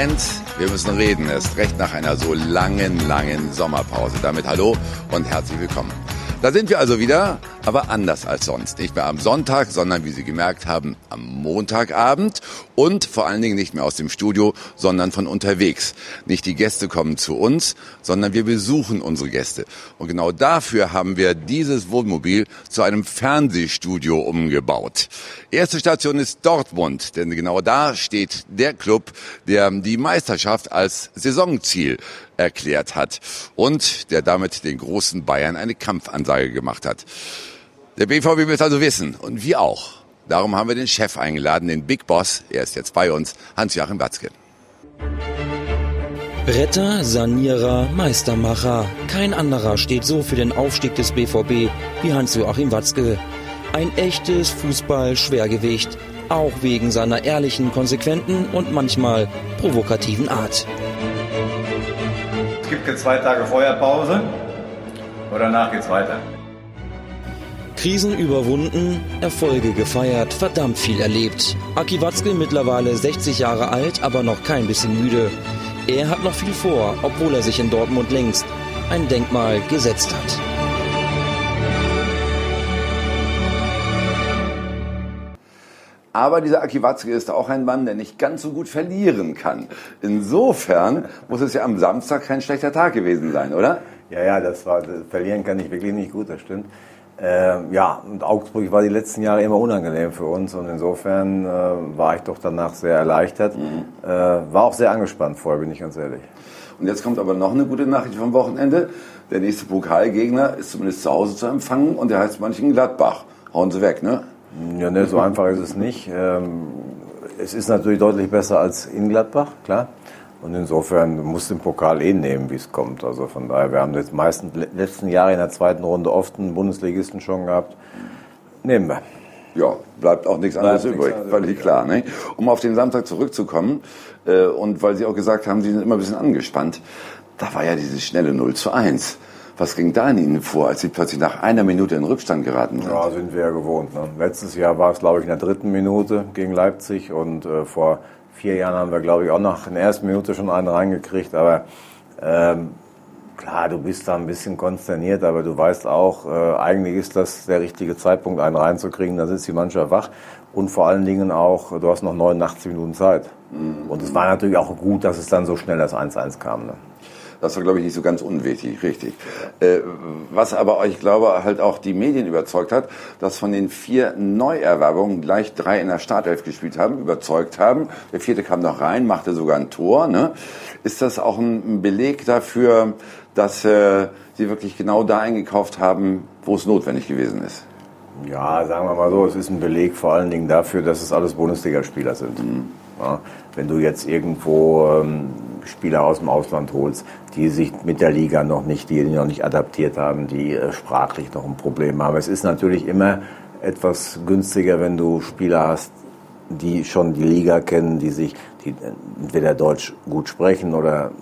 Fans, wir müssen reden, erst recht nach einer so langen, langen Sommerpause. Damit hallo und herzlich willkommen. Da sind wir also wieder, aber anders als sonst. Nicht mehr am Sonntag, sondern wie Sie gemerkt haben, am Montagabend und vor allen Dingen nicht mehr aus dem Studio, sondern von unterwegs. Nicht die Gäste kommen zu uns, sondern wir besuchen unsere Gäste. Und genau dafür haben wir dieses Wohnmobil zu einem Fernsehstudio umgebaut. Erste Station ist Dortmund, denn genau da steht der Club, der die Meisterschaft als Saisonziel erklärt hat und der damit den großen Bayern eine Kampfansage gemacht hat. Der BVB es also wissen und wir auch. Darum haben wir den Chef eingeladen, den Big Boss, er ist jetzt bei uns, Hans-Joachim Watzke. Retter, Sanierer, Meistermacher. Kein anderer steht so für den Aufstieg des BVB wie Hans-Joachim Watzke. Ein echtes Fußball-Schwergewicht, auch wegen seiner ehrlichen, konsequenten und manchmal provokativen Art jetzt zwei Tage Feuerpause und danach geht's weiter. Krisen überwunden, Erfolge gefeiert, verdammt viel erlebt. Aki Watzke mittlerweile 60 Jahre alt, aber noch kein bisschen müde. Er hat noch viel vor, obwohl er sich in Dortmund längst ein Denkmal gesetzt hat. Aber dieser Aki Watzke ist auch ein Mann, der nicht ganz so gut verlieren kann. Insofern muss es ja am Samstag kein schlechter Tag gewesen sein, oder? Ja, ja, das war, das Verlieren kann ich wirklich nicht gut, das stimmt. Äh, ja, und Augsburg war die letzten Jahre immer unangenehm für uns und insofern äh, war ich doch danach sehr erleichtert. Mhm. Äh, war auch sehr angespannt vorher, bin ich ganz ehrlich. Und jetzt kommt aber noch eine gute Nachricht vom Wochenende. Der nächste Pokalgegner ist zumindest zu Hause zu empfangen und der heißt Mönchengladbach. Hauen Sie weg, ne? Ja, ne, so einfach ist es nicht. Ähm, es ist natürlich deutlich besser als in Gladbach, klar. Und insofern muss den Pokal eh nehmen, wie es kommt. Also von daher, wir haben jetzt meisten letzten Jahre in der zweiten Runde oft einen Bundesligisten schon gehabt. Nehmen wir. Ja, bleibt auch nichts anderes bleibt übrig, nichts völlig klar. Ne? Um auf den Samstag zurückzukommen, äh, und weil Sie auch gesagt haben, Sie sind immer ein bisschen angespannt, da war ja dieses schnelle 0 zu 1. Was ging da in Ihnen vor, als Sie plötzlich nach einer Minute in Rückstand geraten sind? Ja, sind wir ja gewohnt. Ne? Letztes Jahr war es, glaube ich, in der dritten Minute gegen Leipzig und äh, vor vier Jahren haben wir, glaube ich, auch noch in der ersten Minute schon einen reingekriegt. Aber ähm, klar, du bist da ein bisschen konsterniert, aber du weißt auch, äh, eigentlich ist das der richtige Zeitpunkt, einen reinzukriegen. Da sitzt die Mannschaft wach und vor allen Dingen auch, du hast noch 89 Minuten Zeit. Mhm. Und es war natürlich auch gut, dass es dann so schnell das 1-1 kam. Ne? Das war, glaube ich, nicht so ganz unwichtig, richtig. Äh, was aber, ich glaube, halt auch die Medien überzeugt hat, dass von den vier Neuerwerbungen gleich drei in der Startelf gespielt haben, überzeugt haben. Der vierte kam noch rein, machte sogar ein Tor. Ne? Ist das auch ein Beleg dafür, dass äh, Sie wirklich genau da eingekauft haben, wo es notwendig gewesen ist? Ja, sagen wir mal so, es ist ein Beleg vor allen Dingen dafür, dass es alles Bundesligaspieler sind. Mhm. Ja, wenn du jetzt irgendwo ähm, Spieler aus dem Ausland holst, die sich mit der Liga noch nicht, die noch nicht adaptiert haben, die äh, sprachlich noch ein Problem haben. Es ist natürlich immer etwas günstiger, wenn du Spieler hast, die schon die Liga kennen, die sich, die entweder Deutsch gut sprechen oder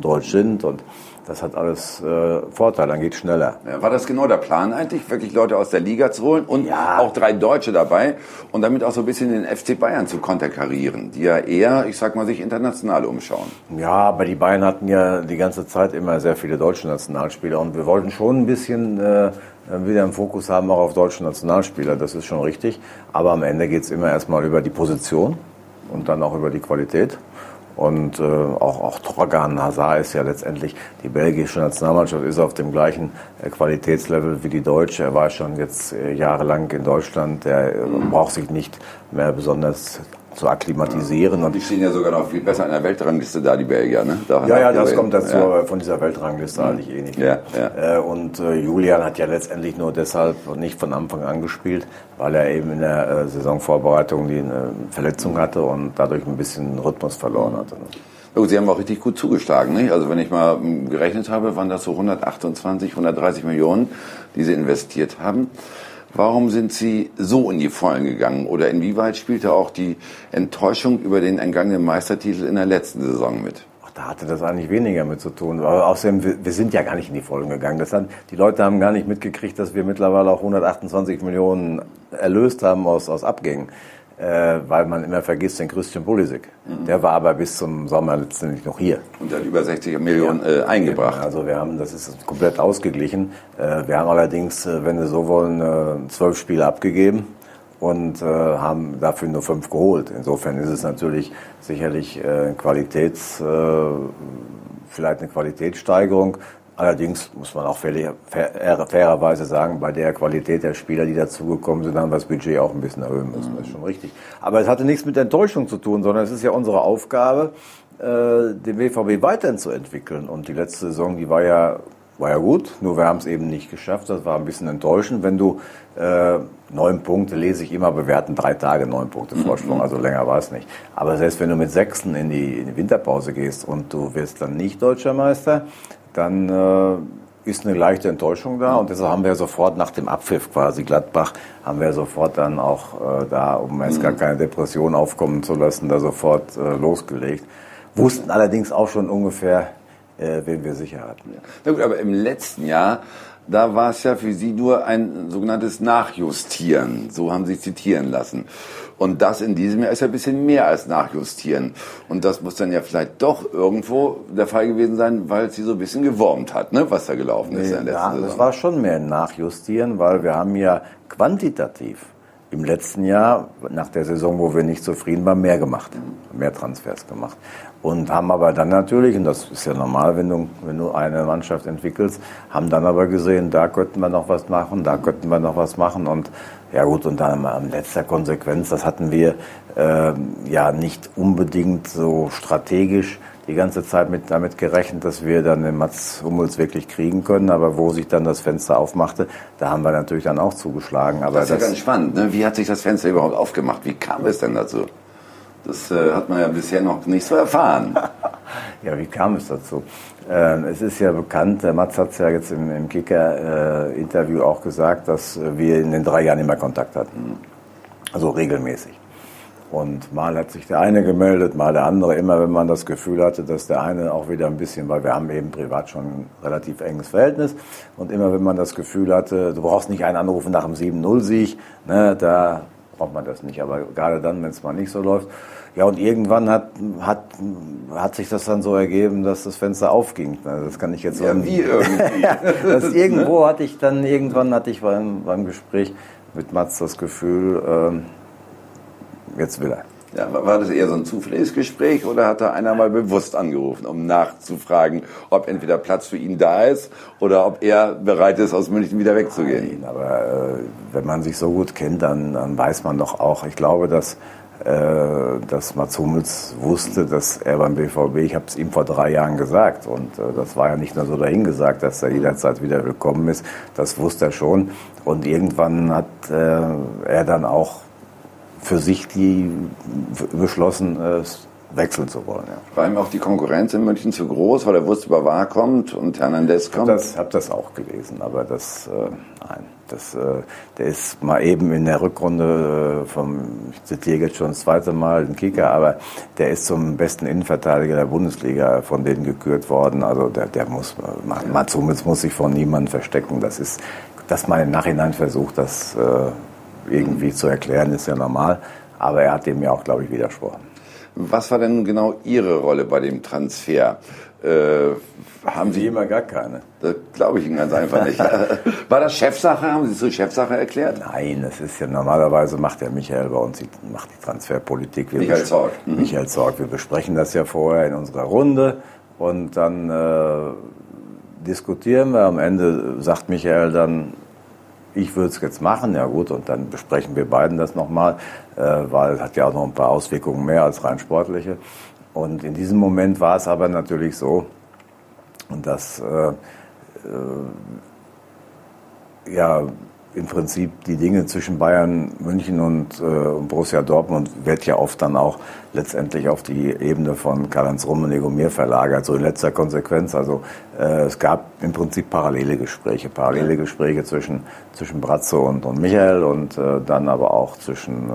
Deutsch sind und das hat alles äh, Vorteile, dann geht schneller. War das genau der Plan eigentlich, wirklich Leute aus der Liga zu holen und ja. auch drei Deutsche dabei und damit auch so ein bisschen den FC Bayern zu konterkarieren, die ja eher, ich sag mal, sich international umschauen? Ja, aber die Bayern hatten ja die ganze Zeit immer sehr viele deutsche Nationalspieler und wir wollten schon ein bisschen äh, wieder einen Fokus haben auch auf deutsche Nationalspieler, das ist schon richtig. Aber am Ende geht es immer erstmal über die Position und dann auch über die Qualität. Und äh, auch, auch Torgan Hazard ist ja letztendlich, die belgische Nationalmannschaft ist auf dem gleichen äh, Qualitätslevel wie die deutsche. Er war schon jetzt äh, jahrelang in Deutschland. Er äh, braucht sich nicht mehr besonders zu akklimatisieren. Und die stehen ja sogar noch viel besser in der Weltrangliste da, die Belgier. Ne? Da ja, ja, das kommt dazu, ja. von dieser Weltrangliste halte ich eh nicht. Ja, ja. Äh, und äh, Julian hat ja letztendlich nur deshalb nicht von Anfang an gespielt, weil er eben in der äh, Saisonvorbereitung die eine Verletzung hatte und dadurch ein bisschen Rhythmus verloren hatte. Ne? Sie haben auch richtig gut zugeschlagen. Nicht? Also wenn ich mal hm, gerechnet habe, waren das so 128, 130 Millionen, die Sie investiert haben. Warum sind Sie so in die Vollen gegangen? Oder inwieweit spielte auch die Enttäuschung über den entgangenen Meistertitel in der letzten Saison mit? Ach, da hatte das eigentlich weniger mit zu tun. Aber außerdem, wir, wir sind ja gar nicht in die Vollen gegangen. Das hat, die Leute haben gar nicht mitgekriegt, dass wir mittlerweile auch 128 Millionen erlöst haben aus, aus Abgängen. Äh, weil man immer vergisst den Christian Pulisic. Mhm. Der war aber bis zum Sommer letztendlich noch hier. Und der hat über 60 Millionen ja. äh, eingebracht. Also wir haben, das ist komplett ausgeglichen. Äh, wir haben allerdings, äh, wenn Sie so wollen, äh, zwölf Spiele abgegeben und äh, haben dafür nur fünf geholt. Insofern ist es natürlich sicherlich Qualitäts, vielleicht eine Qualitätssteigerung. Allerdings muss man auch fairerweise sagen, bei der Qualität der Spieler, die dazugekommen sind, haben wir das Budget auch ein bisschen erhöhen müssen. Das ist schon richtig. Aber es hatte nichts mit Enttäuschung zu tun, sondern es ist ja unsere Aufgabe, äh, den BVB weiterzuentwickeln. Und die letzte Saison, die war ja, war ja gut, nur wir haben es eben nicht geschafft. Das war ein bisschen enttäuschend. Wenn du äh, neun Punkte, lese ich immer, hatten drei Tage neun Punkte Vorsprung, also länger war es nicht. Aber selbst wenn du mit Sechsten in die, in die Winterpause gehst und du wirst dann nicht Deutscher Meister, dann äh, ist eine leichte Enttäuschung da und deshalb haben wir sofort nach dem Abpfiff quasi Gladbach, haben wir sofort dann auch äh, da, um jetzt gar mhm. keine Depression aufkommen zu lassen, da sofort äh, losgelegt. Wussten allerdings auch schon ungefähr, äh, wen wir sicher hatten. Na gut, aber im letzten Jahr da war es ja für Sie nur ein sogenanntes Nachjustieren. So haben Sie zitieren lassen. Und das in diesem Jahr ist ja ein bisschen mehr als Nachjustieren. Und das muss dann ja vielleicht doch irgendwo der Fall gewesen sein, weil es Sie so ein bisschen gewurmt hat, ne, was da gelaufen ist nee, in der letzten ja, Saison. Das war schon mehr Nachjustieren, weil wir haben ja quantitativ im letzten Jahr, nach der Saison, wo wir nicht zufrieden waren, mehr gemacht, mehr Transfers gemacht. Und haben aber dann natürlich, und das ist ja normal, wenn du, wenn du eine Mannschaft entwickelst, haben dann aber gesehen, da könnten wir noch was machen, da könnten wir noch was machen. Und ja gut, und dann in letzter Konsequenz, das hatten wir äh, ja nicht unbedingt so strategisch die ganze Zeit mit, damit gerechnet, dass wir dann den Mats Hummels wirklich kriegen können. Aber wo sich dann das Fenster aufmachte, da haben wir natürlich dann auch zugeschlagen. Aber das ist ja ganz spannend. Ne? Wie hat sich das Fenster überhaupt aufgemacht? Wie kam es denn dazu? Das äh, hat man ja bisher noch nicht so erfahren. ja, wie kam es dazu? Äh, es ist ja bekannt, der Mats hat es ja jetzt im, im Kicker-Interview äh, auch gesagt, dass wir in den drei Jahren immer Kontakt hatten. Also regelmäßig. Und mal hat sich der eine gemeldet, mal der andere. Immer wenn man das Gefühl hatte, dass der eine auch wieder ein bisschen, weil wir haben eben privat schon ein relativ enges Verhältnis. Und immer wenn man das Gefühl hatte, du brauchst nicht einen anrufen nach dem 7-0-Sieg, ne, da braucht man das nicht. Aber gerade dann, wenn es mal nicht so läuft. Ja, und irgendwann hat, hat, hat sich das dann so ergeben, dass das Fenster aufging. Also das kann ich jetzt ja, wie irgendwie. das irgendwo hatte ich dann, irgendwann hatte ich beim, beim Gespräch mit Mats das Gefühl, ähm, jetzt will er. Ja, war das eher so ein zufälliges Gespräch oder hat da einer mal bewusst angerufen, um nachzufragen, ob entweder Platz für ihn da ist oder ob er bereit ist, aus München wieder wegzugehen? Nein, aber äh, wenn man sich so gut kennt, dann, dann weiß man doch auch, ich glaube, dass, äh, dass Mats Hummels wusste, dass er beim BVB, ich habe es ihm vor drei Jahren gesagt und äh, das war ja nicht nur so dahingesagt, dass er jederzeit wieder willkommen ist, das wusste er schon und irgendwann hat äh, er dann auch für sich die beschlossen, wechseln zu wollen. Ja. War ihm auch die Konkurrenz in München zu groß, weil er wusste, Bavar kommt und Hernandez kommt? Ich habe das, auch gelesen, aber das, äh, nein, das, äh, der ist mal eben in der Rückrunde äh, vom, ich zitiere jetzt schon das zweite Mal den Kicker, aber der ist zum besten Innenverteidiger der Bundesliga von denen gekürt worden. Also der, der muss, Mats Hummels muss sich von niemandem verstecken. Das ist, dass man im Nachhinein versucht, das äh, irgendwie zu erklären, ist ja normal. Aber er hat dem ja auch, glaube ich, widersprochen. Was war denn genau Ihre Rolle bei dem Transfer? Äh, haben Sie immer gar keine? Das glaube ich Ihnen ganz einfach nicht. War das Chefsache? Haben Sie es zur Chefsache erklärt? Nein, das ist ja normalerweise macht der Michael bei uns die, macht die Transferpolitik. Wir Michael Zorg. Mhm. Michael Zorg. Wir besprechen das ja vorher in unserer Runde und dann äh, diskutieren wir. Am Ende sagt Michael dann, ich würde es jetzt machen, ja gut, und dann besprechen wir beiden das nochmal, äh, weil es hat ja auch noch ein paar Auswirkungen mehr als rein sportliche. Und in diesem Moment war es aber natürlich so, dass äh, äh, ja im Prinzip die Dinge zwischen Bayern, München und, äh, und Borussia Dortmund wird ja oft dann auch letztendlich auf die Ebene von Karl-Heinz Rummenigge und mir verlagert, so in letzter Konsequenz. Also äh, es gab im Prinzip parallele Gespräche, parallele Gespräche zwischen, zwischen Brazzo und, und Michael und äh, dann aber auch zwischen äh,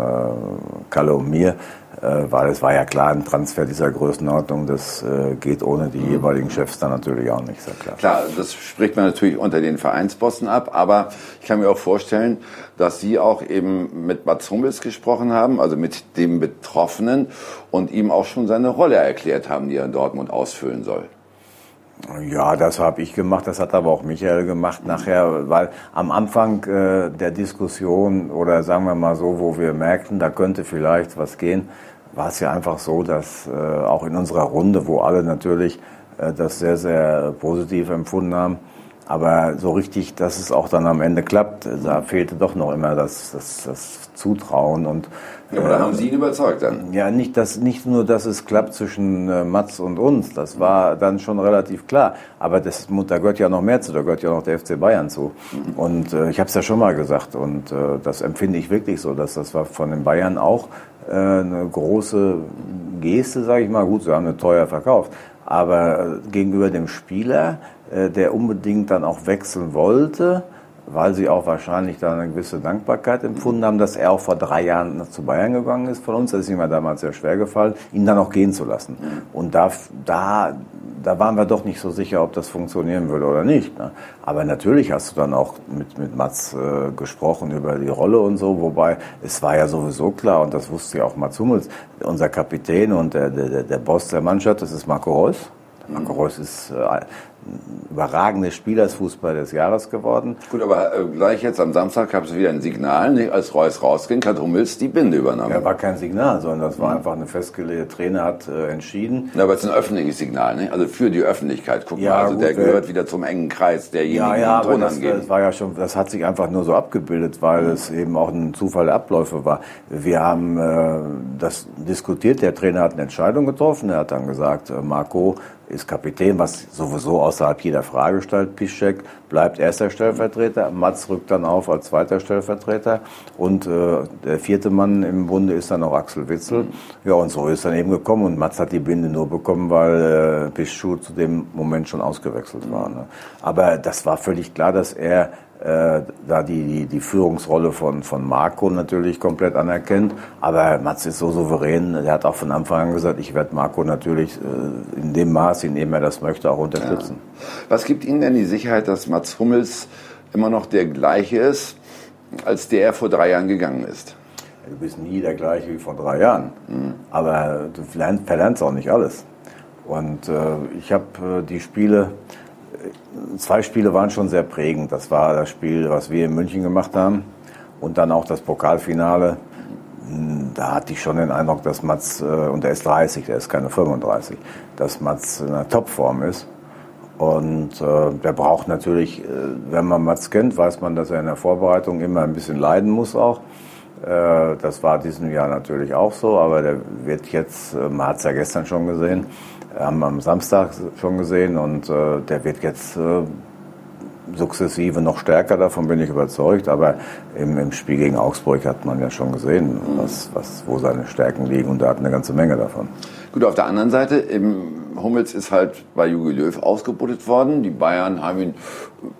Kalle und mir. Äh, weil es war ja klar, ein Transfer dieser Größenordnung, das äh, geht ohne die jeweiligen Chefs dann natürlich auch nicht, sehr klar. Klar, das spricht man natürlich unter den Vereinsbossen ab, aber ich kann mir auch vorstellen, dass Sie auch eben mit Mats Hummels gesprochen haben, also mit dem Betroffenen und ihm auch schon seine Rolle erklärt haben, die er in Dortmund ausfüllen soll. Ja, das habe ich gemacht, das hat aber auch Michael gemacht nachher, weil am Anfang äh, der Diskussion oder sagen wir mal so, wo wir merkten, da könnte vielleicht was gehen, war es ja einfach so, dass äh, auch in unserer Runde, wo alle natürlich äh, das sehr, sehr positiv empfunden haben, aber so richtig, dass es auch dann am Ende klappt, da fehlte doch noch immer das, das, das Zutrauen. Und, ja, aber da haben Sie ihn überzeugt dann? Ja, nicht, dass, nicht nur, dass es klappt zwischen äh, Mats und uns, das war dann schon relativ klar. Aber das, da gehört ja noch mehr zu, da gehört ja noch der FC Bayern zu. Mhm. Und äh, ich habe es ja schon mal gesagt und äh, das empfinde ich wirklich so, dass das war von den Bayern auch äh, eine große Geste, sage ich mal. Gut, sie haben eine teuer verkauft. Aber äh, gegenüber dem Spieler äh, der unbedingt dann auch wechseln wollte, weil sie auch wahrscheinlich da eine gewisse Dankbarkeit empfunden haben, dass er auch vor drei Jahren zu Bayern gegangen ist von uns. Das ist ihm ja damals sehr schwer gefallen, ihn dann auch gehen zu lassen. Und da, da, da waren wir doch nicht so sicher, ob das funktionieren würde oder nicht. Ne? Aber natürlich hast du dann auch mit, mit Mats äh, gesprochen über die Rolle und so, wobei es war ja sowieso klar, und das wusste ja auch Mats Hummels, unser Kapitän und der, der, der Boss der Mannschaft, das ist Marco Reus. Marco Reus ist äh, überragende Spielersfußball des Jahres geworden. Gut, aber äh, gleich jetzt am Samstag gab es wieder ein Signal, nicht? als Reus rausging, hat Hummels die Binde übernommen. Ja, war kein Signal, sondern das war mhm. einfach eine festgelegte Trainer hat äh, entschieden. Ja, aber es ist ein öffentliches Signal, nicht? also für die Öffentlichkeit. Guck ja, mal, also gut, der gehört wieder zum engen Kreis derjenigen, ja, ja, die Ton das, das war ja schon, das hat sich einfach nur so abgebildet, weil mhm. es eben auch ein Zufall der Abläufe war. Wir haben äh, das diskutiert, der Trainer hat eine Entscheidung getroffen, er hat dann gesagt, äh, Marco ist Kapitän, was sowieso außerhalb jeder Frage stellt. Piszczek bleibt erster Stellvertreter, Mats rückt dann auf als zweiter Stellvertreter und äh, der vierte Mann im Bunde ist dann auch Axel Witzel. Ja, und so ist dann eben gekommen und Mats hat die Binde nur bekommen, weil äh, Piszczek zu dem Moment schon ausgewechselt war. Ne? Aber das war völlig klar, dass er äh, da die, die, die Führungsrolle von, von Marco natürlich komplett anerkennt. Aber Mats ist so souverän, er hat auch von Anfang an gesagt, ich werde Marco natürlich äh, in dem Maß, in dem er das möchte, auch unterstützen. Ja. Was gibt Ihnen denn die Sicherheit, dass Mats Hummels immer noch der gleiche ist, als der er vor drei Jahren gegangen ist? Du bist nie der gleiche wie vor drei Jahren. Mhm. Aber du verlernst auch nicht alles. Und äh, ich habe äh, die Spiele zwei Spiele waren schon sehr prägend. Das war das Spiel, was wir in München gemacht haben und dann auch das Pokalfinale. Da hatte ich schon den Eindruck, dass Mats, äh, und der ist 30, der ist keine 35, dass Mats in einer Topform ist. Und äh, der braucht natürlich, äh, wenn man Mats kennt, weiß man, dass er in der Vorbereitung immer ein bisschen leiden muss auch. Äh, das war diesem Jahr natürlich auch so, aber der wird jetzt, äh, man hat es ja gestern schon gesehen, haben am Samstag schon gesehen und äh, der wird jetzt äh, sukzessive noch stärker, davon bin ich überzeugt. Aber im, im, Spiel gegen Augsburg hat man ja schon gesehen, was, was, wo seine Stärken liegen und er hat eine ganze Menge davon. Gut, auf der anderen Seite, Hummels ist halt bei Jogi Löw ausgebootet worden. Die Bayern haben ihn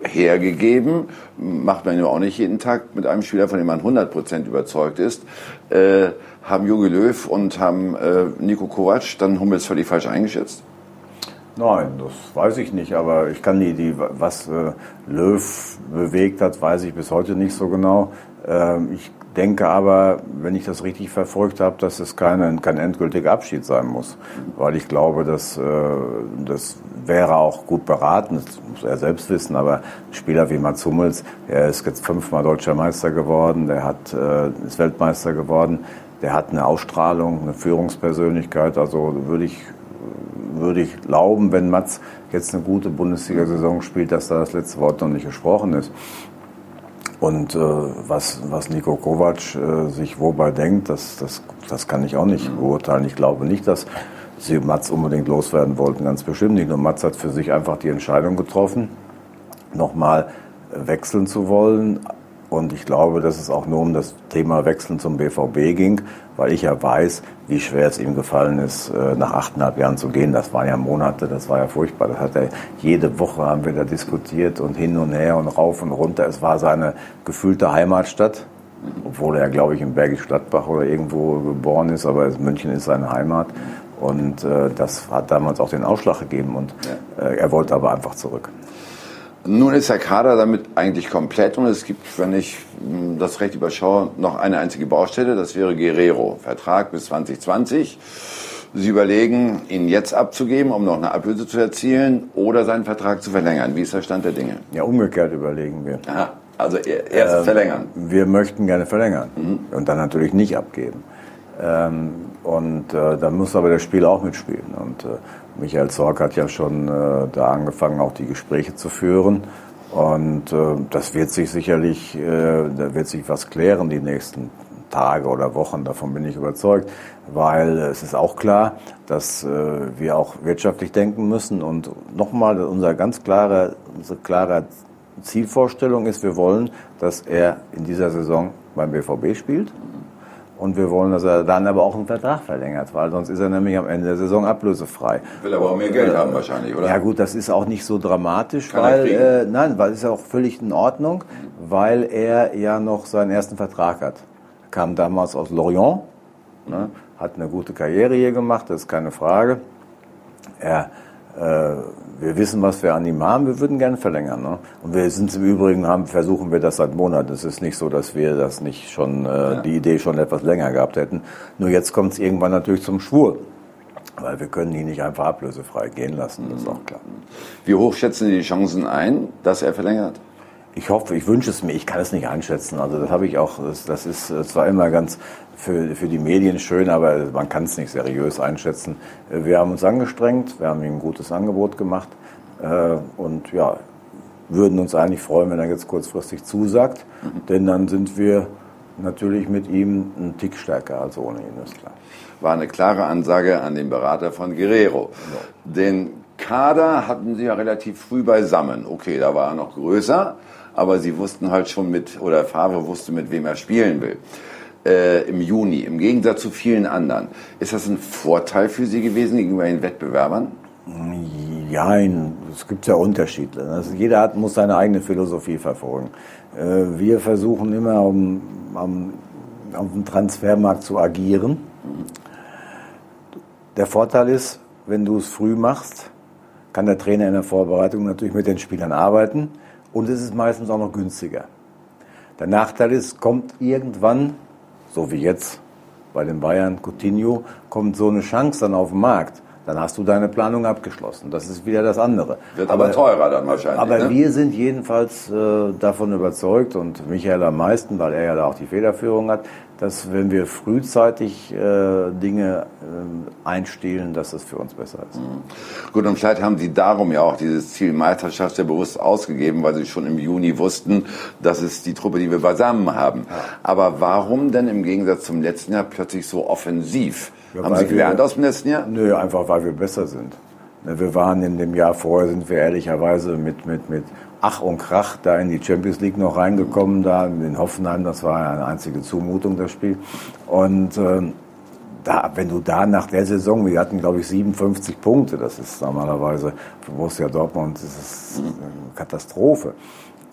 hergegeben. Macht man ja auch nicht jeden Tag mit einem Spieler, von dem man 100% überzeugt ist. Äh, haben Jogi Löw und haben äh, Nico Kovac dann Hummels völlig falsch eingeschätzt? Nein, das weiß ich nicht, aber ich kann die, die was äh, Löw bewegt hat, weiß ich bis heute nicht so genau. Ähm, ich denke aber, wenn ich das richtig verfolgt habe, dass es kein, kein endgültiger Abschied sein muss, weil ich glaube, dass äh, das wäre auch gut beraten, das muss er selbst wissen, aber ein Spieler wie Mats Hummels, er ist jetzt fünfmal deutscher Meister geworden, der hat, äh, ist Weltmeister geworden, der hat eine Ausstrahlung, eine Führungspersönlichkeit. Also würde ich, würde ich glauben, wenn Mats jetzt eine gute Bundesliga-Saison spielt, dass da das letzte Wort noch nicht gesprochen ist. Und äh, was, was Nico Kovac äh, sich wobei denkt, das, das, das kann ich auch nicht beurteilen. Ich glaube nicht, dass sie Mats unbedingt loswerden wollten, ganz bestimmt nicht. Nur Mats hat für sich einfach die Entscheidung getroffen, nochmal wechseln zu wollen, und ich glaube, dass es auch nur um das Thema Wechseln zum BVB ging, weil ich ja weiß, wie schwer es ihm gefallen ist, äh, nach achteinhalb Jahren zu gehen. Das waren ja Monate, das war ja furchtbar. Das hat er jede Woche haben wir da diskutiert und hin und her und rauf und runter. Es war seine gefühlte Heimatstadt. Obwohl er, glaube ich, in Bergisch Gladbach oder irgendwo geboren ist, aber München ist seine Heimat. Und äh, das hat damals auch den Ausschlag gegeben und äh, er wollte aber einfach zurück. Nun ist der Kader damit eigentlich komplett und es gibt, wenn ich das recht überschaue, noch eine einzige Baustelle, das wäre Guerrero. Vertrag bis 2020. Sie überlegen, ihn jetzt abzugeben, um noch eine Ablöse zu erzielen oder seinen Vertrag zu verlängern. Wie ist der Stand der Dinge? Ja, umgekehrt überlegen wir. Aha, also erst äh, verlängern. Wir möchten gerne verlängern mhm. und dann natürlich nicht abgeben. Ähm, und äh, dann muss aber das Spiel auch mitspielen. Und äh, Michael Zorc hat ja schon äh, da angefangen, auch die Gespräche zu führen. Und äh, das wird sich sicherlich, äh, da wird sich was klären die nächsten Tage oder Wochen, davon bin ich überzeugt, weil es ist auch klar, dass äh, wir auch wirtschaftlich denken müssen. Und nochmal, unser ganz klare, unsere klare Zielvorstellung ist, wir wollen, dass er in dieser Saison beim BVB spielt. Und wir wollen, dass er dann aber auch einen Vertrag verlängert, weil sonst ist er nämlich am Ende der Saison ablösefrei. Will aber auch mehr Geld haben wahrscheinlich, oder? Ja gut, das ist auch nicht so dramatisch, Kann weil äh, nein, weil es ist auch völlig in Ordnung, weil er ja noch seinen ersten Vertrag hat. Kam damals aus Lorient, ne, hat eine gute Karriere hier gemacht, das ist keine Frage. Er äh, wir wissen, was wir an ihm haben, wir würden gerne verlängern. Ne? Und wir sind im Übrigen, haben, versuchen wir das seit Monaten. Es ist nicht so, dass wir das nicht schon, äh, ja. die Idee schon etwas länger gehabt hätten. Nur jetzt kommt es irgendwann natürlich zum Schwur. Weil wir können ihn nicht einfach ablösefrei gehen lassen, das ist auch klar. Wie hoch schätzen Sie die Chancen ein, dass er verlängert? Ich hoffe, ich wünsche es mir, ich kann es nicht einschätzen. Also das habe ich auch, das, das ist zwar immer ganz für, für die Medien schön, aber man kann es nicht seriös einschätzen. Wir haben uns angestrengt, wir haben ihm ein gutes Angebot gemacht äh, und ja, würden uns eigentlich freuen, wenn er jetzt kurzfristig zusagt, mhm. denn dann sind wir natürlich mit ihm ein Tick stärker als ohne ihn, ist klar. War eine klare Ansage an den Berater von Guerrero. Ja. Den Kader hatten sie ja relativ früh beisammen. Okay, da war er noch größer, aber sie wussten halt schon mit, oder Favre wusste, mit wem er spielen will äh, im Juni, im Gegensatz zu vielen anderen. Ist das ein Vorteil für Sie gewesen gegenüber den Wettbewerbern? Ja, es gibt ja Unterschiede. Also jeder hat, muss seine eigene Philosophie verfolgen. Äh, wir versuchen immer, um, um, auf dem Transfermarkt zu agieren. Der Vorteil ist, wenn du es früh machst, kann der Trainer in der Vorbereitung natürlich mit den Spielern arbeiten und es ist meistens auch noch günstiger. Der Nachteil ist, kommt irgendwann so wie jetzt bei den Bayern, Coutinho, kommt so eine Chance dann auf den Markt, dann hast du deine Planung abgeschlossen. Das ist wieder das andere. Wird aber, aber teurer dann wahrscheinlich. Aber ne? wir sind jedenfalls äh, davon überzeugt und Michael am meisten, weil er ja da auch die Federführung hat, dass wenn wir frühzeitig äh, Dinge äh, einstehlen, dass das für uns besser ist. Mhm. Gut, und vielleicht haben Sie darum ja auch dieses Ziel Meisterschaft sehr bewusst ausgegeben, weil Sie schon im Juni wussten, das ist die Truppe, die wir beisammen haben. Ja. Aber warum denn im Gegensatz zum letzten Jahr plötzlich so offensiv? Ja, Haben Sie gelernt wir, aus dem letzten Jahr? Nö, einfach weil wir besser sind. Wir waren in dem Jahr vorher, sind wir ehrlicherweise mit, mit, mit Ach und Krach da in die Champions League noch reingekommen, da in Hoffenheim, das war eine einzige Zumutung, das Spiel. Und ähm, da, wenn du da nach der Saison, wir hatten glaube ich 57 Punkte, das ist normalerweise für Borussia Dortmund, das ist eine Katastrophe.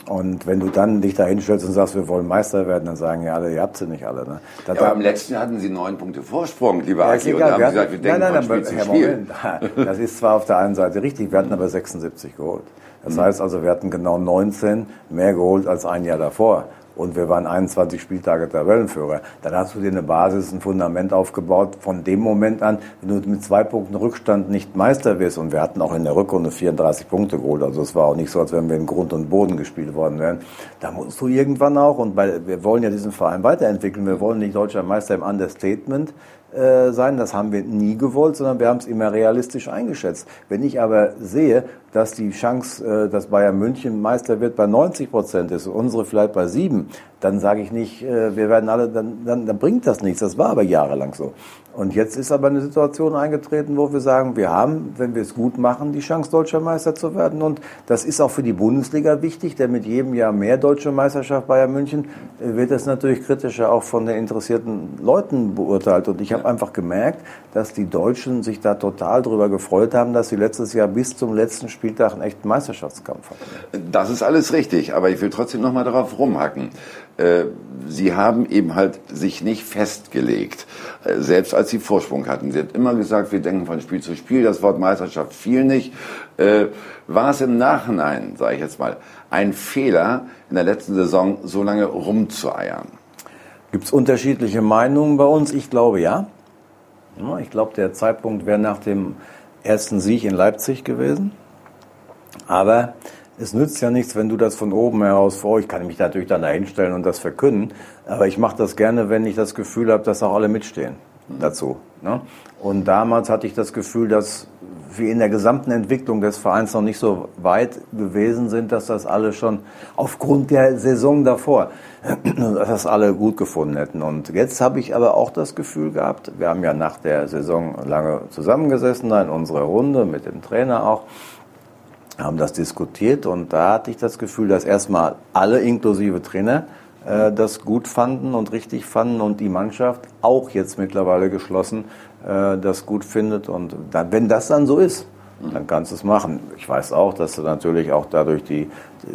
Und wenn du dann dich da hinstellst und sagst, wir wollen Meister werden, dann sagen ja alle, ihr habt sie nicht alle. Ne? ja, aber im letzten Jahr hatten sie neun Punkte Vorsprung, lieber ja, Aki, und haben wir gesagt, wir denken nein, nein, von Spiel. Moment, das ist zwar auf der einen Seite richtig, wir hatten aber 76 geholt. Das heißt also, wir hatten genau 19 mehr geholt als ein Jahr davor und wir waren 21 Spieltage Tabellenführer. Dann hast du dir eine Basis, ein Fundament aufgebaut von dem Moment an, wenn du mit zwei Punkten Rückstand nicht Meister wirst. Und wir hatten auch in der Rückrunde 34 Punkte geholt. Also es war auch nicht so, als wenn wir in Grund und Boden gespielt worden wären. Da musst du irgendwann auch, und weil wir wollen ja diesen Verein weiterentwickeln, wir wollen nicht deutscher Meister im Understatement, äh, sein. Das haben wir nie gewollt, sondern wir haben es immer realistisch eingeschätzt. Wenn ich aber sehe, dass die Chance, äh, dass Bayern München Meister wird, bei 90 Prozent ist und unsere vielleicht bei sieben, dann sage ich nicht, äh, wir werden alle, dann, dann, dann bringt das nichts. Das war aber jahrelang so. Und jetzt ist aber eine Situation eingetreten, wo wir sagen, wir haben, wenn wir es gut machen, die Chance, deutscher Meister zu werden. Und das ist auch für die Bundesliga wichtig, denn mit jedem Jahr mehr deutsche Meisterschaft Bayern München äh, wird das natürlich kritischer auch von den interessierten Leuten beurteilt. Und ich habe einfach gemerkt, dass die Deutschen sich da total drüber gefreut haben, dass sie letztes Jahr bis zum letzten Spieltag einen echten Meisterschaftskampf hatten. Das ist alles richtig, aber ich will trotzdem noch mal darauf rumhacken. äh, sie haben eben halt sich nicht festgelegt, äh, selbst als sie Vorsprung hatten. Sie hat immer gesagt, wir denken von Spiel zu Spiel, das Wort Meisterschaft fiel nicht. Äh, war es im Nachhinein, sage ich jetzt mal, ein Fehler, in der letzten Saison so lange rumzueiern? Gibt es unterschiedliche Meinungen bei uns? Ich glaube ja. Ich glaube, der Zeitpunkt wäre nach dem ersten Sieg in Leipzig gewesen. Aber es nützt ja nichts, wenn du das von oben heraus vor. Ich kann mich natürlich dann dahinstellen und das verkünden, aber ich mache das gerne, wenn ich das Gefühl habe, dass auch alle mitstehen dazu. Ne? Und damals hatte ich das Gefühl, dass wir in der gesamten Entwicklung des Vereins noch nicht so weit gewesen sind, dass das alle schon aufgrund der Saison davor, dass das alle gut gefunden hätten. Und jetzt habe ich aber auch das Gefühl gehabt, wir haben ja nach der Saison lange zusammengesessen, da in unserer Runde mit dem Trainer auch, haben das diskutiert und da hatte ich das Gefühl, dass erstmal alle inklusive Trainer äh, das gut fanden und richtig fanden und die Mannschaft auch jetzt mittlerweile geschlossen äh, das gut findet und dann, wenn das dann so ist, dann kannst du es machen. Ich weiß auch, dass du natürlich auch dadurch die,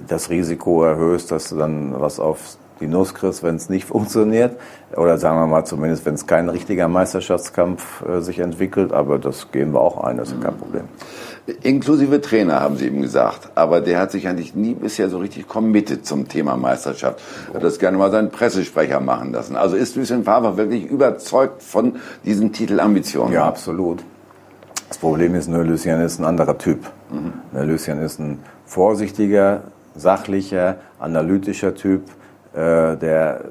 das Risiko erhöhst, dass du dann was auf die Nuss kriegst, wenn es nicht funktioniert. Oder sagen wir mal zumindest, wenn es kein richtiger Meisterschaftskampf äh, sich entwickelt. Aber das gehen wir auch ein, das ist kein Problem. Inklusive Trainer, haben Sie eben gesagt. Aber der hat sich eigentlich nie bisher so richtig committed zum Thema Meisterschaft. Hat das gerne mal seinen Pressesprecher machen lassen. Also ist Lucien Favre wirklich überzeugt von diesen Titelambitionen? Ja, absolut. Das Problem ist nur, Lucien ist ein anderer Typ. Mhm. Lucien ist ein vorsichtiger, sachlicher, analytischer Typ, äh, der,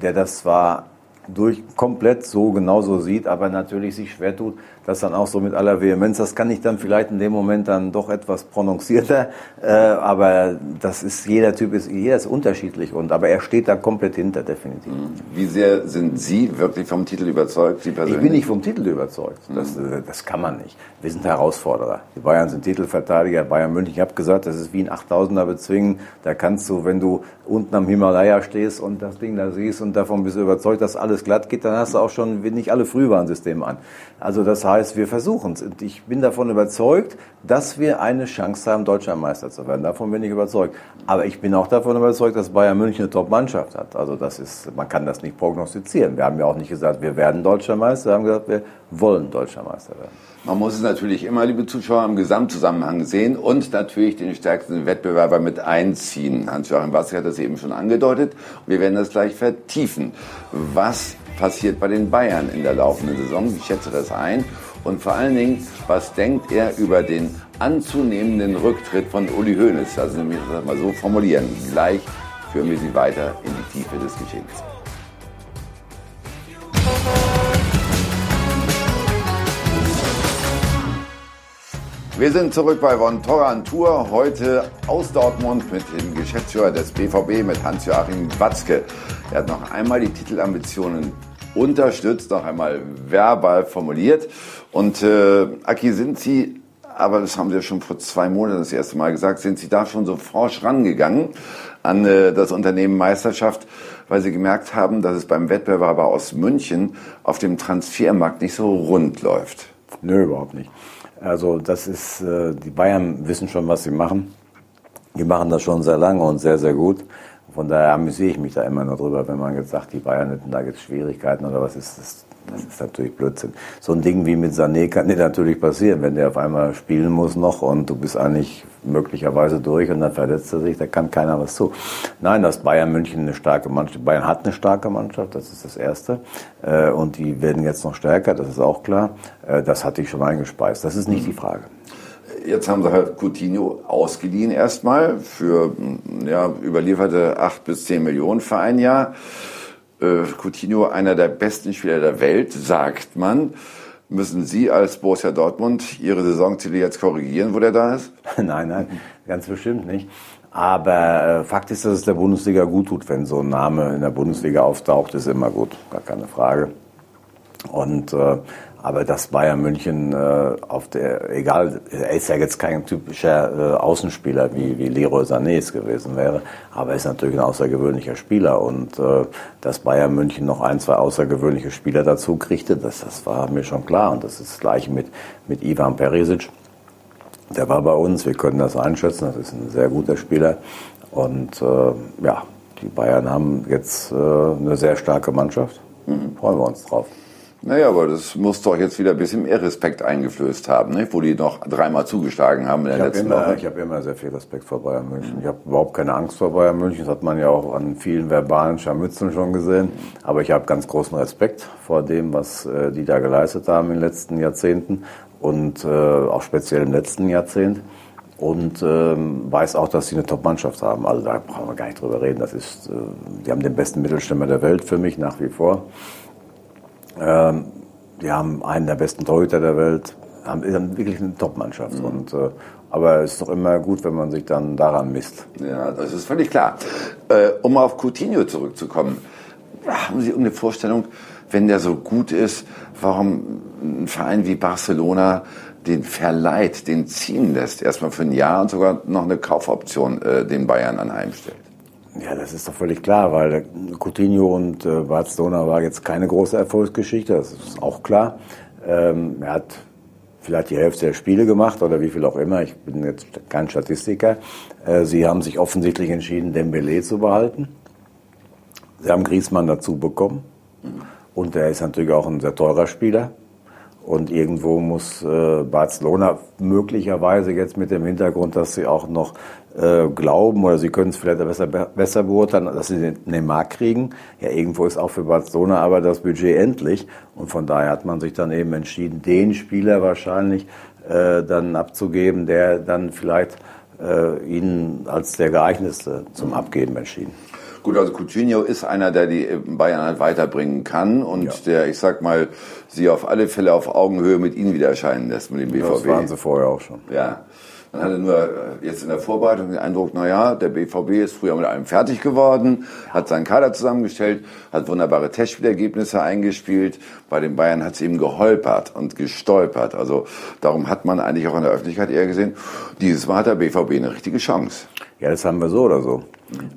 der das zwar durch komplett so genauso sieht, aber natürlich sich schwer tut, das dann auch so mit aller Vehemenz. Das kann ich dann vielleicht in dem Moment dann doch etwas prononcierter, äh, aber das ist jeder Typ ist jeder ist unterschiedlich und aber er steht da komplett hinter definitiv. Mhm. Wie sehr sind Sie wirklich vom Titel überzeugt? Sie persönlich? Ich bin nicht vom Titel überzeugt. Das, mhm. das kann man nicht. Wir sind Herausforderer. Die Bayern sind Titelverteidiger. Bayern München. Ich habe gesagt, das ist wie ein 8000er bezwingen. Da kannst du, wenn du unten am Himalaya stehst und das Ding da siehst und davon bist du überzeugt, dass alles glatt geht, dann hast du auch schon nicht alle Frühwarnsysteme an. Also das heißt, wir versuchen es. Ich bin davon überzeugt, dass wir eine Chance haben, Deutscher Meister zu werden. Davon bin ich überzeugt. Aber ich bin auch davon überzeugt, dass Bayern München eine Top-Mannschaft hat. Also das ist, man kann das nicht prognostizieren. Wir haben ja auch nicht gesagt, wir werden Deutscher Meister. Wir haben gesagt, wir wollen Deutscher Meister werden. Man muss es natürlich immer, liebe Zuschauer, im Gesamtzusammenhang sehen und natürlich den stärksten Wettbewerber mit einziehen. Hans-Joachim Watzke hat das eben schon angedeutet. Wir werden das gleich vertiefen. Was passiert bei den Bayern in der laufenden Saison? Ich schätze das ein. Und vor allen Dingen, was denkt er über den anzunehmenden Rücktritt von Uli Hoeneß? Also nämlich das mal so formulieren. Gleich führen wir Sie weiter in die Tiefe des Geschehens. Wir sind zurück bei Von Torran Tour, heute aus Dortmund mit dem Geschäftsführer des BVB, mit Hans-Joachim Watzke. Er hat noch einmal die Titelambitionen unterstützt, noch einmal verbal formuliert. Und äh, Aki, sind Sie, aber das haben Sie ja schon vor zwei Monaten das erste Mal gesagt, sind Sie da schon so forsch rangegangen an äh, das Unternehmen Meisterschaft, weil Sie gemerkt haben, dass es beim Wettbewerber aus München auf dem Transfermarkt nicht so rund läuft? Nö, überhaupt nicht. Also das ist, äh, die Bayern wissen schon, was sie machen. Die machen das schon sehr lange und sehr, sehr gut. Von daher amüsiere ich mich da immer nur drüber, wenn man jetzt sagt, die Bayern hätten da jetzt Schwierigkeiten oder was ist das? Das ist natürlich Blödsinn. So ein Ding wie mit Sané kann dir natürlich passieren, wenn der auf einmal spielen muss noch und du bist eigentlich möglicherweise durch und dann verletzt er sich, da kann keiner was zu. Nein, dass Bayern München eine starke Mannschaft, Bayern hat eine starke Mannschaft, das ist das Erste. Äh, und die werden jetzt noch stärker, das ist auch klar. Äh, das hatte ich schon eingespeist, das ist nicht die Frage. Jetzt haben sie halt Coutinho ausgeliehen erstmal für ja, überlieferte acht bis zehn Millionen für ein Jahr. Äh, Coutinho einer der besten Spieler der Welt, sagt man. Müssen Sie als Borussia Dortmund Ihre Saisonziele jetzt korrigieren, wo der da ist? nein, nein, ganz bestimmt nicht. Aber äh, Fakt ist, dass es der Bundesliga gut tut, wenn so ein Name in der Bundesliga auftaucht, ist immer gut, gar keine Frage. Und äh, aber dass Bayern München äh, auf der, egal, er ist ja jetzt kein typischer äh, Außenspieler, wie, wie Leroy Sané es gewesen wäre, aber er ist natürlich ein außergewöhnlicher Spieler und äh, dass Bayern München noch ein, zwei außergewöhnliche Spieler dazu kriegte, das, das war mir schon klar und das ist das gleiche mit, mit Ivan Perisic. Der war bei uns, wir können das einschätzen, das ist ein sehr guter Spieler und äh, ja, die Bayern haben jetzt äh, eine sehr starke Mannschaft. Mhm. Freuen wir uns drauf. Naja, aber das muss doch jetzt wieder ein bisschen mehr Respekt eingeflößt haben, ne? wo die noch dreimal zugeschlagen haben in der ich letzten immer, Woche. Ich habe immer sehr viel Respekt vor Bayern München. Ich habe überhaupt keine Angst vor Bayern München. Das hat man ja auch an vielen verbalen Scharmützeln schon gesehen. Aber ich habe ganz großen Respekt vor dem, was äh, die da geleistet haben in den letzten Jahrzehnten und äh, auch speziell im letzten Jahrzehnt. Und ähm, weiß auch, dass sie eine Top-Mannschaft haben. Also da brauchen wir gar nicht drüber reden. Das ist, äh, die haben den besten Mittelstürmer der Welt für mich nach wie vor. Ähm, die haben einen der besten Torhüter der Welt, haben, haben wirklich eine Top-Mannschaft. Mhm. Und, äh, aber es ist doch immer gut, wenn man sich dann daran misst. Ja, das ist völlig klar. Äh, um auf Coutinho zurückzukommen, haben Sie irgendeine Vorstellung, wenn der so gut ist, warum ein Verein wie Barcelona den verleiht, den ziehen lässt, erstmal für ein Jahr und sogar noch eine Kaufoption äh, den Bayern anheimstellt? Ja, das ist doch völlig klar, weil Coutinho und äh, Barcelona war jetzt keine große Erfolgsgeschichte, das ist auch klar. Ähm, er hat vielleicht die Hälfte der Spiele gemacht oder wie viel auch immer. Ich bin jetzt kein Statistiker. Äh, sie haben sich offensichtlich entschieden, Dembele zu behalten. Sie haben Griezmann dazu bekommen. Und er ist natürlich auch ein sehr teurer Spieler. Und irgendwo muss äh, Barcelona möglicherweise jetzt mit dem Hintergrund, dass sie auch noch äh, glauben oder sie können es vielleicht besser, besser beurteilen, dass sie den Neymar kriegen. Ja, irgendwo ist auch für Barcelona aber das Budget endlich. Und von daher hat man sich dann eben entschieden, den Spieler wahrscheinlich äh, dann abzugeben, der dann vielleicht äh, ihnen als der geeignetste zum Abgeben entschieden. Gut, also Coutinho ist einer, der die Bayern halt weiterbringen kann und ja. der, ich sag mal, sie auf alle Fälle auf Augenhöhe mit ihnen wieder erscheinen lässt mit dem BVB. Das waren sie vorher auch schon. Ja. Man hatte nur äh, jetzt in der Vorbereitung den Eindruck, na ja, der BVB ist früher mit allem fertig geworden, hat seinen Kader zusammengestellt, hat wunderbare Testspielergebnisse eingespielt. Bei den Bayern hat es eben geholpert und gestolpert. Also darum hat man eigentlich auch in der Öffentlichkeit eher gesehen, dieses Mal hat der BVB eine richtige Chance. Ja, das haben wir so oder so.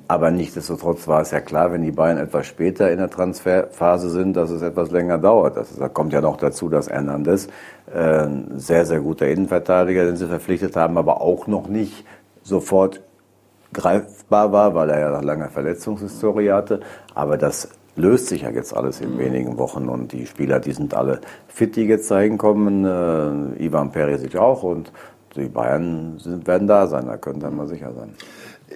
Aber nichtsdestotrotz war es ja klar, wenn die Bayern etwas später in der Transferphase sind, dass es etwas länger dauert. Das, da kommt ja noch dazu, dass Hernandez äh, ein sehr, sehr guter Innenverteidiger, den sie verpflichtet haben, aber auch noch nicht sofort greifbar war, weil er ja noch lange Verletzungshistorie hatte. Aber das löst sich ja jetzt alles in wenigen Wochen und die Spieler, die sind alle fit, die jetzt dahin kommen. Äh, Ivan Perisic auch und die Bayern sind, werden da sein, da können Sie mal sicher sein.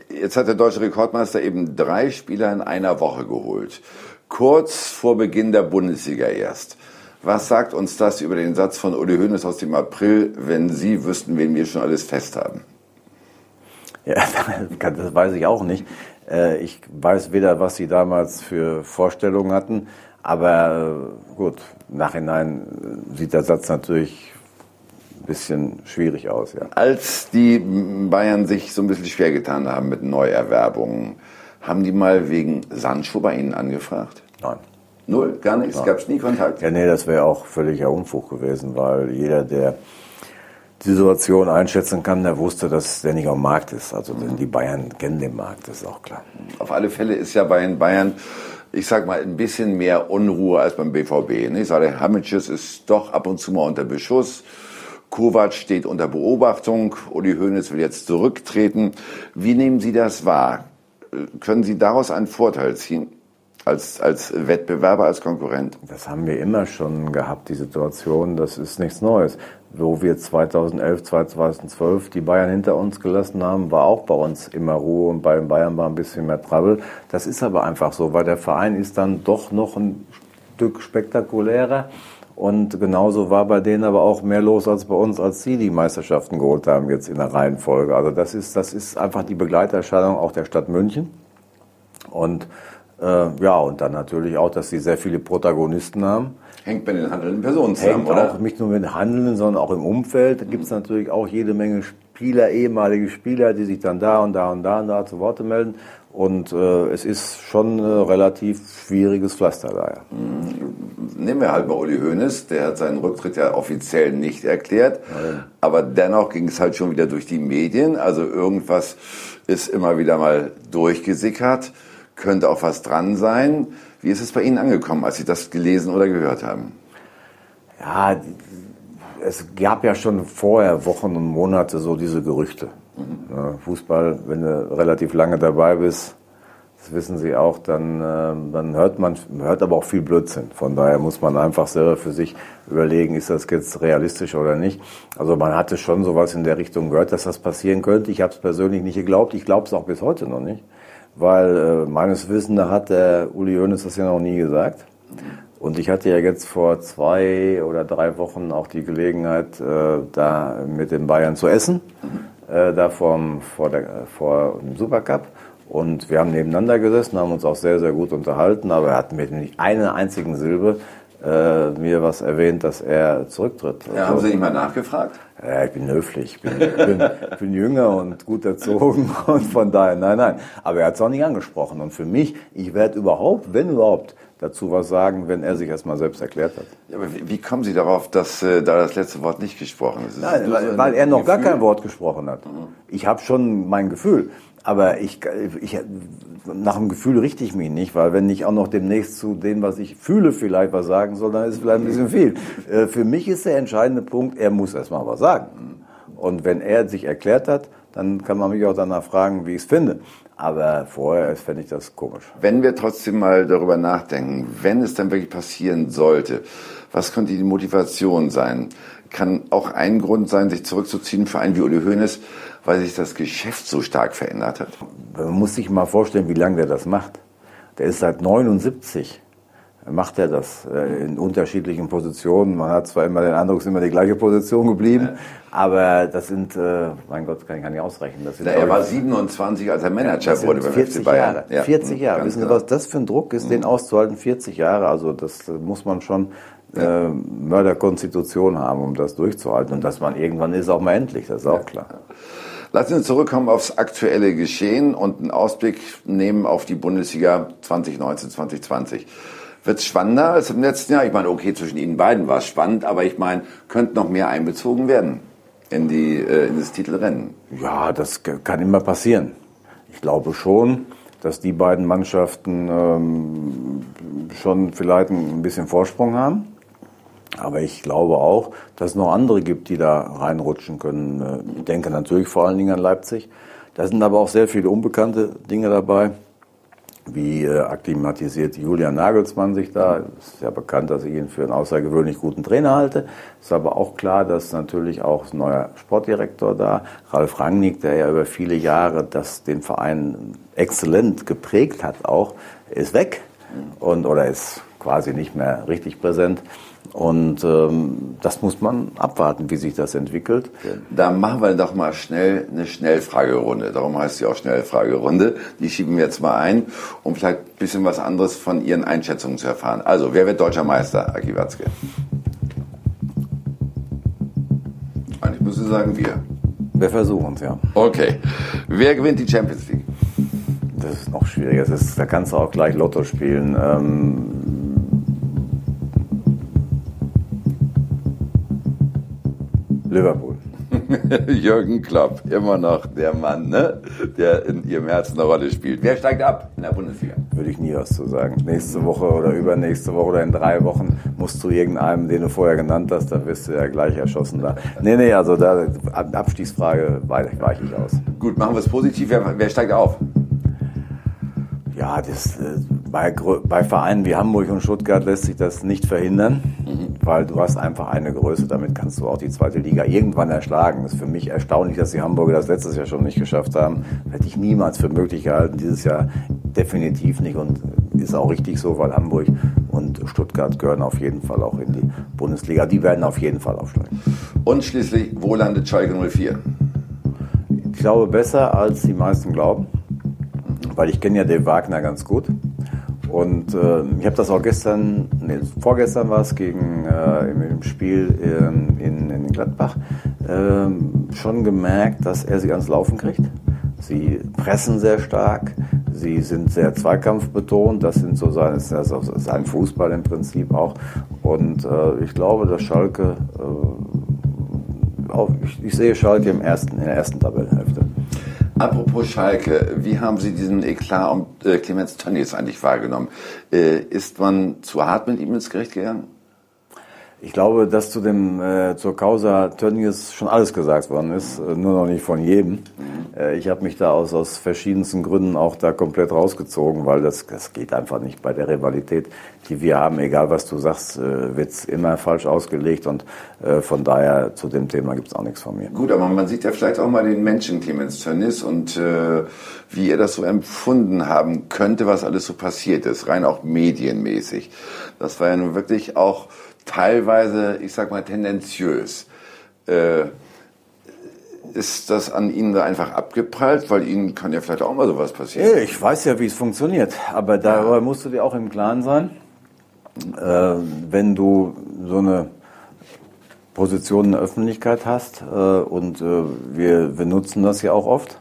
Jetzt hat der deutsche Rekordmeister eben drei Spieler in einer Woche geholt. Kurz vor Beginn der Bundesliga erst. Was sagt uns das über den Satz von Uli Hoeneß aus dem April, wenn Sie wüssten, wen wir schon alles fest haben? Ja, das weiß ich auch nicht. Äh, ich weiß weder, was Sie damals für Vorstellungen hatten, aber gut, im Nachhinein sieht der Satz natürlich bisschen schwierig aus, ja. Als die Bayern sich so ein bisschen schwer getan haben mit Neuerwerbungen, haben die mal wegen Sancho bei Ihnen angefragt? Nein. Null? Gar nichts? Gab es nie Kontakt? Ja, nee, das wäre auch völliger Unfug gewesen, weil jeder, der die Situation einschätzen kann, der wusste, dass der nicht am Markt ist. Also mhm. die Bayern kennen den Markt, das ist auch klar. Auf alle Fälle ist ja bei den Bayern ich sag mal, ein bisschen mehr Unruhe als beim BVB. Ich sage, Hamitsches ist doch ab und zu mal unter Beschuss. Kovac steht unter Beobachtung. Uli Hoeneß will jetzt zurücktreten. Wie nehmen Sie das wahr? Können Sie daraus einen Vorteil ziehen? Als, als Wettbewerber, als Konkurrent? Das haben wir immer schon gehabt, die Situation. Das ist nichts Neues. Wo wir 2011, 2012 die Bayern hinter uns gelassen haben, war auch bei uns immer Ruhe und bei den Bayern war ein bisschen mehr Trouble. Das ist aber einfach so, weil der Verein ist dann doch noch ein Stück spektakulärer und genauso war bei denen aber auch mehr los als bei uns, als sie die Meisterschaften geholt haben jetzt in der Reihenfolge. Also das ist, das ist einfach die Begleiterscheinung auch der Stadt München. Und äh, ja, und dann natürlich auch, dass sie sehr viele Protagonisten haben. Hängt bei den handelnden Personen zusammen, Hängt oder? auch nicht nur mit den Handelnden, sondern auch im Umfeld. Da gibt es natürlich auch jede Menge Spieler, ehemalige Spieler, die sich dann da und da und da und da zu Wort melden. Und äh, es ist schon ein relativ schwieriges Pflaster da. Ja. Mhm. Nehmen wir halt mal Uli Hoeneß, der hat seinen Rücktritt ja offiziell nicht erklärt, Nein. aber dennoch ging es halt schon wieder durch die Medien. Also irgendwas ist immer wieder mal durchgesickert, könnte auch was dran sein. Wie ist es bei Ihnen angekommen, als Sie das gelesen oder gehört haben? Ja, es gab ja schon vorher Wochen und Monate so diese Gerüchte. Mhm. Fußball, wenn du relativ lange dabei bist, das wissen Sie auch, dann, äh, dann hört man hört aber auch viel Blödsinn. Von daher muss man einfach selber für sich überlegen, ist das jetzt realistisch oder nicht. Also man hatte schon sowas in der Richtung gehört, dass das passieren könnte. Ich habe es persönlich nicht geglaubt. Ich glaube es auch bis heute noch nicht, weil äh, meines Wissens hat der Uli Hoeneß das ja noch nie gesagt. Und ich hatte ja jetzt vor zwei oder drei Wochen auch die Gelegenheit, äh, da mit den Bayern zu essen, äh, da vorm, vor, der, vor dem Supercup. Und wir haben nebeneinander gesessen, haben uns auch sehr, sehr gut unterhalten, aber er hat mit nicht einer einzigen Silbe äh, mir was erwähnt, dass er zurücktritt. Ja, haben Sie nicht mal nachgefragt? Ja, ich bin höflich, ich bin, bin, ich bin jünger und gut erzogen und von daher, nein, nein. Aber er hat es auch nicht angesprochen. Und für mich, ich werde überhaupt, wenn überhaupt, dazu was sagen, wenn er sich erstmal selbst erklärt hat. Ja, aber wie, wie kommen Sie darauf, dass äh, da das letzte Wort nicht gesprochen ist? ist Nein, weil, weil er noch Gefühl? gar kein Wort gesprochen hat. Mhm. Ich habe schon mein Gefühl, aber ich, ich nach dem Gefühl richte ich mich nicht, weil wenn ich auch noch demnächst zu dem, was ich fühle, vielleicht was sagen soll, dann ist es vielleicht ein bisschen viel. Äh, für mich ist der entscheidende Punkt, er muss erstmal was sagen. Und wenn er sich erklärt hat, dann kann man mich auch danach fragen, wie ich es finde. Aber vorher fände ich das komisch. Wenn wir trotzdem mal darüber nachdenken, wenn es dann wirklich passieren sollte, was könnte die Motivation sein? Kann auch ein Grund sein, sich zurückzuziehen für einen wie Uli Hoeneß, weil sich das Geschäft so stark verändert hat? Man muss sich mal vorstellen, wie lange der das macht. Der ist seit 79 macht er das äh, in unterschiedlichen Positionen. Man hat zwar immer den Eindruck, es ist immer die gleiche Position geblieben, ja. aber das sind, äh, mein Gott, kann ich gar nicht ausrechnen. Das sind, Na, er war 27, als er Manager ja, wurde beim 40 Bayern. Jahre. Ja. 40 mhm, Jahre. Wissen Sie, genau. was das für ein Druck ist, mhm. den auszuhalten? 40 Jahre, also das muss man schon äh, Mörderkonstitution haben, um das durchzuhalten. Und dass man irgendwann ist auch mal endlich, das ist auch klar. Lassen Sie uns zurückkommen aufs aktuelle Geschehen und einen Ausblick nehmen auf die Bundesliga 2019, 2020 wird es spannender als im letzten Jahr? Ich meine, okay, zwischen Ihnen beiden war es spannend, aber ich meine, könnte noch mehr einbezogen werden in, die, äh, in das Titelrennen? Ja, das kann immer passieren. Ich glaube schon, dass die beiden Mannschaften ähm, schon vielleicht ein bisschen Vorsprung haben. Aber ich glaube auch, dass es noch andere gibt, die da reinrutschen können. Äh, ich denke natürlich vor allen Dingen an Leipzig. Da sind aber auch sehr viele unbekannte Dinge dabei. Wie äh, akklimatisiert Julian Nagelsmann sich da? Es ist ja bekannt, dass ich ihn für einen außergewöhnlich guten Trainer halte. Ist aber auch klar, dass natürlich auch ein neuer Sportdirektor da, Ralf Rangnick, der ja über viele Jahre das, den Verein exzellent geprägt hat, auch, ist weg und oder ist quasi nicht mehr richtig präsent. Und ähm, das muss man abwarten, wie sich das entwickelt. Da machen wir doch mal schnell eine Schnellfragerunde. Darum heißt sie auch Schnellfragerunde. Die schieben wir jetzt mal ein, um vielleicht ein bisschen was anderes von Ihren Einschätzungen zu erfahren. Also, wer wird deutscher Meister, Aki Watzke? Eigentlich müssen Sie sagen, wir. Wir versuchen es, ja. Okay. Wer gewinnt die Champions League? Das ist noch schwieriger. Das ist, da kannst du auch gleich Lotto spielen. Ähm, Liverpool. Jürgen Klopp, immer noch der Mann, ne? der in ihrem Herzen eine Rolle spielt. Wer steigt ab in der Bundesliga? Würde ich nie was zu sagen. Nächste Woche oder übernächste Woche oder in drei Wochen musst du irgendeinem, den du vorher genannt hast, da wirst du ja gleich erschossen da. Nee, nee, also da Abstiegsfrage weiche ich aus. Gut, machen wir es positiv. Wer, wer steigt auf? Ja, das, äh, bei, bei Vereinen wie Hamburg und Stuttgart lässt sich das nicht verhindern, mhm. Weil du hast einfach eine Größe, damit kannst du auch die zweite Liga irgendwann erschlagen. Das ist für mich erstaunlich, dass die Hamburger das letztes Jahr schon nicht geschafft haben. Hätte ich niemals für möglich gehalten, dieses Jahr definitiv nicht und ist auch richtig so, weil Hamburg und Stuttgart gehören auf jeden Fall auch in die Bundesliga. Die werden auf jeden Fall aufsteigen. Und schließlich, wo landet Schalke 04? Ich glaube besser, als die meisten glauben weil ich kenne ja Dave Wagner ganz gut. Und äh, ich habe das auch gestern, nee, vorgestern war es gegen äh, im Spiel in, in, in Gladbach äh, schon gemerkt, dass er sie ans Laufen kriegt. Sie pressen sehr stark, sie sind sehr zweikampfbetont, das sind so sein, das ist also sein Fußball im Prinzip auch. Und äh, ich glaube, dass Schalke, äh, auch, ich, ich sehe Schalke im ersten, in der ersten Tabellenhälfte. Apropos Schalke, wie haben Sie diesen Eklat um äh, Clemens Tönnies eigentlich wahrgenommen? Äh, ist man zu hart mit ihm ins Gericht gegangen? Ich glaube, dass zu dem äh, zur Causa Tönnies schon alles gesagt worden ist, äh, nur noch nicht von jedem. Äh, ich habe mich da aus, aus verschiedensten Gründen auch da komplett rausgezogen, weil das, das geht einfach nicht bei der Rivalität, die wir haben. Egal was du sagst, äh, wird's immer falsch ausgelegt und äh, von daher zu dem Thema gibt's auch nichts von mir. Gut, aber man sieht ja vielleicht auch mal den Menschen Clemens Tönnies und äh, wie ihr das so empfunden haben könnte, was alles so passiert ist, rein auch medienmäßig. Das war ja nun wirklich auch teilweise, ich sag mal, tendenziös. Äh, ist das an Ihnen da einfach abgeprallt? Weil Ihnen kann ja vielleicht auch mal sowas passieren. Ich weiß ja, wie es funktioniert, aber darüber musst du dir auch im Klaren sein, äh, wenn du so eine Position in der Öffentlichkeit hast äh, und äh, wir, wir nutzen das ja auch oft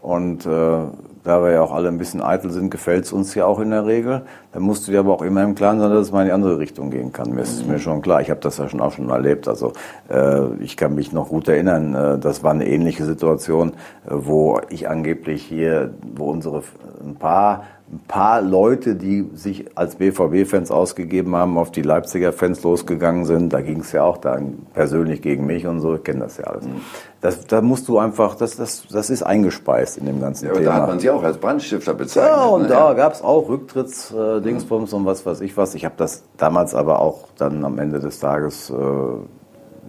und äh, da wir ja auch alle ein bisschen eitel sind, gefällt es uns ja auch in der Regel. Dann musst du dir aber auch immer im Klaren sein, dass es mal in die andere Richtung gehen kann. Mir ist mir schon klar. Ich habe das ja schon auch schon erlebt. Also äh, ich kann mich noch gut erinnern. Äh, das war eine ähnliche Situation, äh, wo ich angeblich hier, wo unsere ein paar ein paar Leute, die sich als BVB-Fans ausgegeben haben, auf die Leipziger Fans losgegangen sind. Da ging es ja auch dann persönlich gegen mich und so. Ich kenne das ja alles. Das, da musst du einfach, das, das, das ist eingespeist in dem ganzen Ja, aber Thema. da hat man sie auch als Brandstifter bezeichnet. Ja, und ne? da gab's auch Rücktrittsdingsbums äh, Dingsbums und was weiß ich was. Ich habe das damals aber auch dann am Ende des Tages, äh,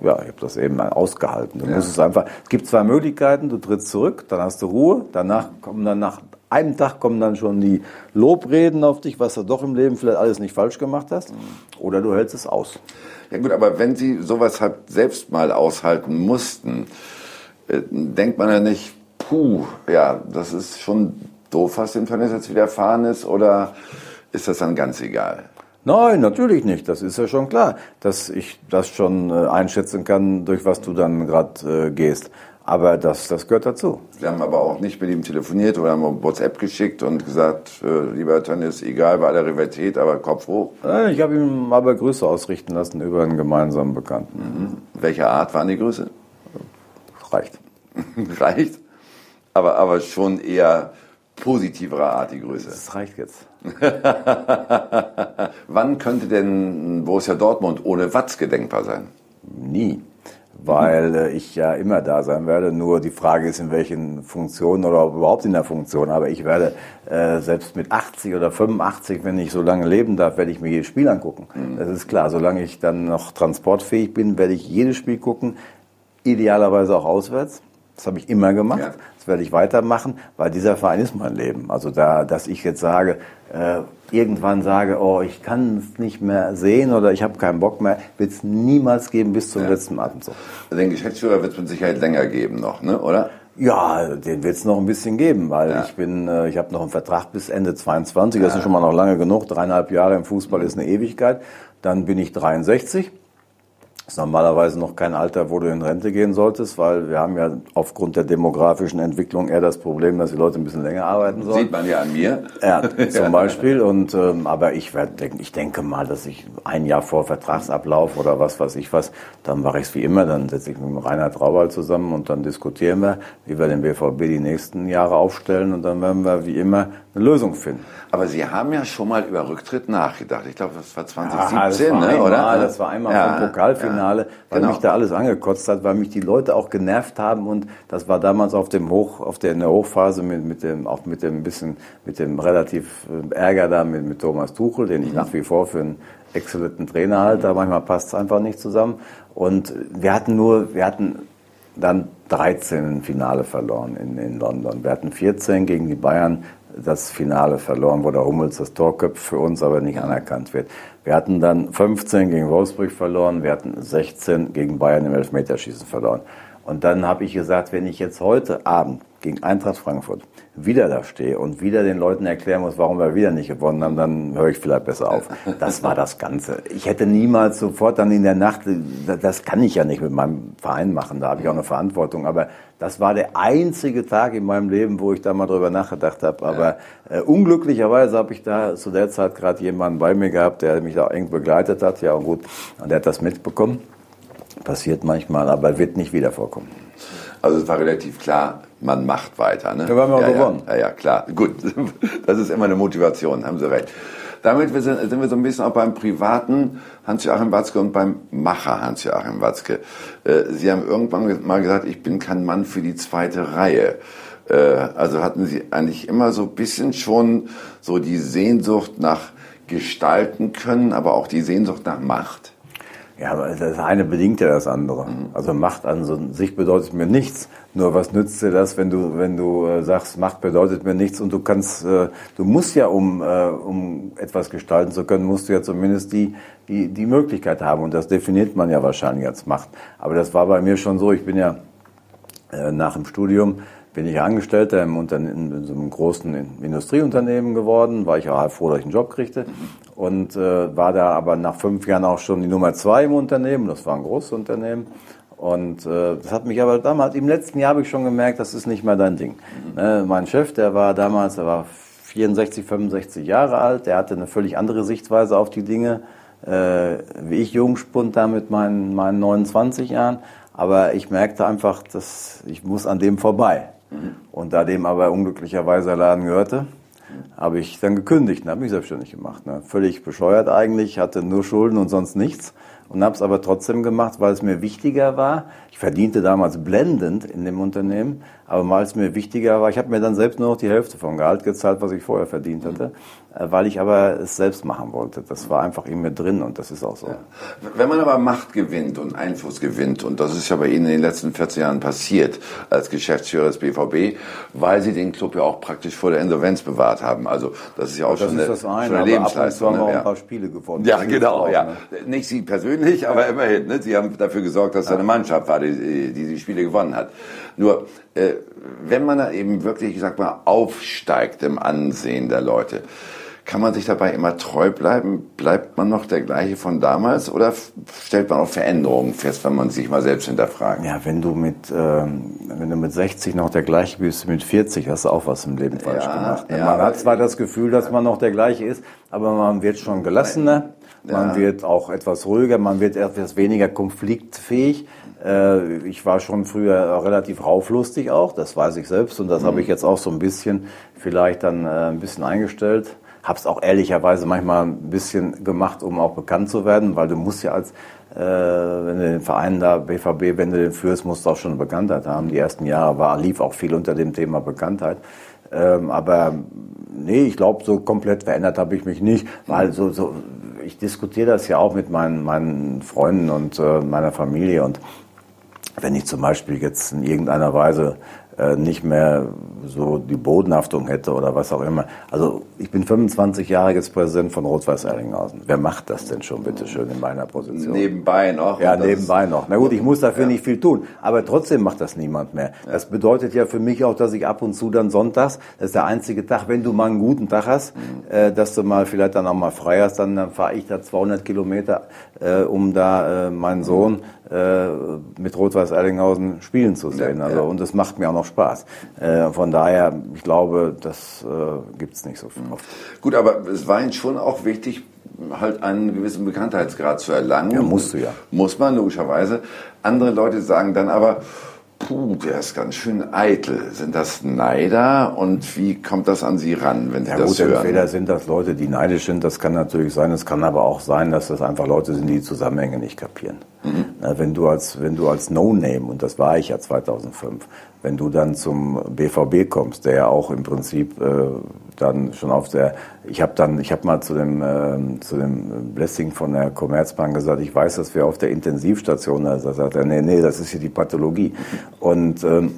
ja, ich habe das eben ausgehalten. Du musst es einfach, es gibt zwei Möglichkeiten, du trittst zurück, dann hast du Ruhe, danach kommen dann nach einem Tag kommen dann schon die Lobreden auf dich, was du doch im Leben vielleicht alles nicht falsch gemacht hast, oder du hältst es aus. Ja gut, aber wenn Sie sowas halt selbst mal aushalten mussten, äh, denkt man ja nicht, puh, ja, das ist schon doof, was dem Tönnies jetzt widerfahren ist, oder ist das dann ganz egal? Nein, natürlich nicht. Das ist ja schon klar, dass ich das schon äh, einschätzen kann, durch was du dann gerade äh, gehst. Aber das, das gehört dazu. Sie haben aber auch nicht mit ihm telefoniert oder haben WhatsApp geschickt und gesagt, äh, lieber Tönnies, egal bei aller Rivalität, aber Kopf hoch. Äh, Ich habe ihm aber Grüße ausrichten lassen über einen gemeinsamen Bekannten. Welcher Art waren die Grüße? Reicht. Reicht. Aber, aber schon eher positiverer Art die Grüße. Das reicht jetzt. Wann könnte denn Borussia Dortmund ohne Watzke denkbar sein? Nie. Weil äh, ich ja immer da sein werde. Nur die Frage ist, in welchen Funktionen oder überhaupt in der Funktion. Aber ich werde äh, selbst mit 80 oder 85, wenn ich so lange leben darf, werde ich mir jedes Spiel angucken. Das ist klar. Solange ich dann noch transportfähig bin, werde ich jedes Spiel gucken. Idealerweise auch auswärts. Das habe ich immer gemacht. Ja. Das werde ich weitermachen, weil dieser Verein ist mein Leben. Also da, dass ich jetzt sage, äh, irgendwann sage, oh, ich kann es nicht mehr sehen oder ich habe keinen Bock mehr, wird es niemals geben bis zum Ja. letzten Atemzug. Den Geschäftsführer wird es mit Sicherheit länger geben noch, ne? oder? Ja, den wird es noch ein bisschen geben, weil Ja. ich bin, äh, ich habe noch einen Vertrag bis Ende 22. Das ist schon mal noch lange genug. Dreieinhalb Jahre im Fußball ist eine Ewigkeit. Dann bin ich 63. Ist normalerweise noch kein Alter, wo du in Rente gehen solltest, weil wir haben ja aufgrund der demografischen Entwicklung eher das Problem, dass die Leute ein bisschen länger arbeiten sollen. Sieht man ja an mir. Ja, zum Beispiel. Und ähm, aber ich werde ich denke mal, dass ich ein Jahr vor Vertragsablauf oder was weiß ich was, dann mache ich es wie immer, dann setze ich mich mit Reinhard Traubal zusammen und dann diskutieren wir, wie wir den BVB die nächsten Jahre aufstellen und dann werden wir wie immer eine Lösung finden. Aber Sie haben ja schon mal über Rücktritt nachgedacht. Ich glaube, das war Ah, 2017, das war ne? einmal, oder? Das war einmal Ja, vom Pokalfinale, ja, weil genau. mich da alles angekotzt hat, weil mich die Leute auch genervt haben und das war damals auf dem Hoch, auf der in der Hochphase mit, mit dem auch mit dem bisschen mit dem relativ äh, Ärger da mit, mit Thomas Tuchel, den ich Mhm. nach wie vor für einen exzellenten Trainer halte, aber manchmal passt es einfach nicht zusammen und wir hatten nur wir hatten dann 13 im Finale verloren in, in London. Wir hatten 14 gegen die Bayern das Finale verloren, wo der Hummels das Tor köpft, für uns aber nicht anerkannt wird. Wir hatten dann 15 gegen Wolfsburg verloren, wir hatten 16 gegen Bayern im Elfmeterschießen verloren. Und dann habe ich gesagt, wenn ich jetzt heute Abend gegen Eintracht Frankfurt wieder da stehe und wieder den Leuten erklären muss, warum wir wieder nicht gewonnen haben, dann höre ich vielleicht besser auf. Das war das Ganze. Ich hätte niemals sofort dann in der Nacht, das kann ich ja nicht mit meinem Verein machen, da habe ich auch eine Verantwortung, aber das war der einzige Tag in meinem Leben, wo ich da mal drüber nachgedacht habe. Aber äh, unglücklicherweise habe ich da zu der Zeit gerade jemanden bei mir gehabt, der mich da eng begleitet hat. Ja, gut, und der hat das mitbekommen. Passiert manchmal, aber wird nicht wieder vorkommen. Also es war relativ klar, man macht weiter. Ne? Ja, wir haben ja ja, gewonnen. Ja, ja, klar. Gut, das ist immer eine Motivation, haben Sie recht. Damit sind wir so ein bisschen auch beim privaten Hans-Joachim Watzke und beim Macher Hans-Joachim Watzke. Äh, Sie haben irgendwann mal gesagt, ich bin kein Mann für die zweite Reihe. Äh, also hatten Sie eigentlich immer so ein bisschen schon so die Sehnsucht nach gestalten können, aber auch die Sehnsucht nach Macht? Ja, aber das eine bedingt ja das andere. Mhm. Also Macht an sich bedeutet mir nichts. Nur was nützt dir das, wenn du, wenn du äh, sagst, Macht bedeutet mir nichts und du kannst, äh, du musst ja, um, äh, um etwas gestalten zu können, musst du ja zumindest die, die, die Möglichkeit haben. Und das definiert man ja wahrscheinlich als Macht. Aber das war bei mir schon so. Ich bin ja nach dem Studium bin ich Angestellter im Unternehmen, in so einem großen Industrieunternehmen geworden, war ich auch froh, dass ich einen Job kriegte und äh, war da aber nach fünf Jahren auch schon die Nummer zwei im Unternehmen. Das war ein großes Unternehmen. Und äh, das hat mich aber damals, im letzten Jahr habe ich schon gemerkt, das ist nicht mehr dein Ding. Ne, mein Chef, der war damals, der war 64, 65 Jahre alt, der hatte eine völlig andere Sichtweise auf die Dinge, äh, wie ich Jungspund da mit meinen, meinen 29 Jahren. Aber ich merkte einfach, dass ich muss an dem vorbei. Und da dem aber unglücklicherweise der Laden gehörte, habe ich dann gekündigt und habe mich selbstständig gemacht. Ne? Völlig bescheuert eigentlich, hatte nur Schulden und sonst nichts und habe es aber trotzdem gemacht, weil es mir wichtiger war. Ich verdiente damals blendend in dem Unternehmen, aber weil es mir wichtiger war, ich habe mir dann selbst nur noch die Hälfte vom Gehalt gezahlt, was ich vorher verdient hatte, äh, weil ich aber es selbst machen wollte. Das war einfach in mir drin und das ist auch so. Ja. Wenn man aber Macht gewinnt und Einfluss gewinnt, und das ist ja bei Ihnen in den letzten 14 Jahren passiert als Geschäftsführer des BVB, weil Sie den Club ja auch praktisch vor der Insolvenz bewahrt haben. Also das ist ja auch das schon, eine, das eine, schon eine Lebensleistung. Ab und zu haben wir ne? auch ein paar Spiele gewonnen. Ja, genau. Ja. Ne? Nicht Sie persönlich, aber immerhin. Ne? Sie haben dafür gesorgt, dass ja. eine Mannschaft war, die, die die Spiele gewonnen hat. Nur, äh, wenn man da eben wirklich, ich sag mal, aufsteigt im Ansehen der Leute, kann man sich dabei immer treu bleiben? Bleibt man noch der gleiche von damals oder stellt man auch Veränderungen fest, wenn man sich mal selbst hinterfragt? Ja, wenn du mit, ähm, wenn du mit 60 noch der gleiche bist, mit 40 hast du auch was im Leben falsch ja, gemacht. Ja, man hat zwar das Gefühl, dass man noch der gleiche ist, aber man wird schon gelassener, man ja. wird auch etwas ruhiger, man wird etwas weniger konfliktfähig. Äh, ich war schon früher relativ rauflustig auch, das weiß ich selbst und das mhm. habe ich jetzt auch so ein bisschen vielleicht dann äh, ein bisschen eingestellt. Habe es auch ehrlicherweise manchmal ein bisschen gemacht, um auch bekannt zu werden, weil du musst ja als, äh, wenn du den Verein da, BVB, wenn du den führst, musst du auch schon Bekanntheit haben. Die ersten Jahre war, lief auch viel unter dem Thema Bekanntheit. Ähm, aber nee, ich glaube, so komplett verändert habe ich mich nicht, weil so, so ich diskutiere das ja auch mit meinen, meinen Freunden und äh, meiner Familie und wenn ich zum Beispiel jetzt in irgendeiner Weise nicht mehr so die Bodenhaftung hätte oder was auch immer. Also ich bin 25 Jahre jetzt Präsident von Rot-Weiß Erlinghausen. Wer macht das denn schon, bitte schön, in meiner Position? Nebenbei noch. Ja, nebenbei noch. Na gut, ich muss dafür ja. nicht viel tun. Aber trotzdem macht das niemand mehr. Ja. Das bedeutet ja für mich auch, dass ich ab und zu dann sonntags, das ist der einzige Tag, wenn du mal einen guten Tag hast, mhm. äh, dass du mal vielleicht dann auch mal frei hast, dann, dann fahre ich da 200 Kilometer, äh, um da äh, meinen Sohn äh, mit Rot-Weiß Erlinghausen spielen zu sehen. Ja, also, Und das macht mir auch noch Spaß. Äh, von daher, ich glaube, das äh, gibt es nicht so viel oft. Gut, aber es war Ihnen schon auch wichtig, halt einen gewissen Bekanntheitsgrad zu erlangen. Ja, musst du ja. Muss man, logischerweise. Andere Leute sagen dann aber, puh, der ist ganz schön eitel. Sind das Neider und wie kommt das an Sie ran, wenn Sie ja, das gut, hören? Entweder sind das Leute, die neidisch sind, das kann natürlich sein. Es kann aber auch sein, dass das einfach Leute sind, die die Zusammenhänge nicht kapieren. Mhm. Wenn du als, wenn du als No-Name, und das war ich ja 2005, wenn du dann zum BVB kommst, der ja auch im Prinzip äh, dann schon auf der, ich habe dann, ich habe mal zu dem äh, zu dem Blessing von der Commerzbank gesagt, ich weiß, dass wir auf der Intensivstation, da sagt er, nee, nee, das ist hier die Pathologie. Und ähm,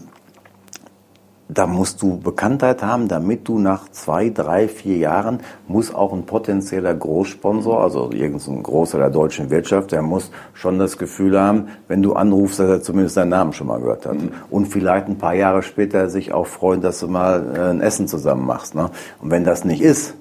da musst du Bekanntheit haben, damit du nach zwei, drei, vier Jahren muss auch ein potenzieller Großsponsor, also irgendein großer der deutschen Wirtschaft, der muss schon das Gefühl haben, wenn du anrufst, dass er zumindest deinen Namen schon mal gehört hat. Mhm. Und vielleicht ein paar Jahre später sich auch freuen, dass du mal äh, ein Essen zusammen machst. Ne? Und wenn das nicht ist,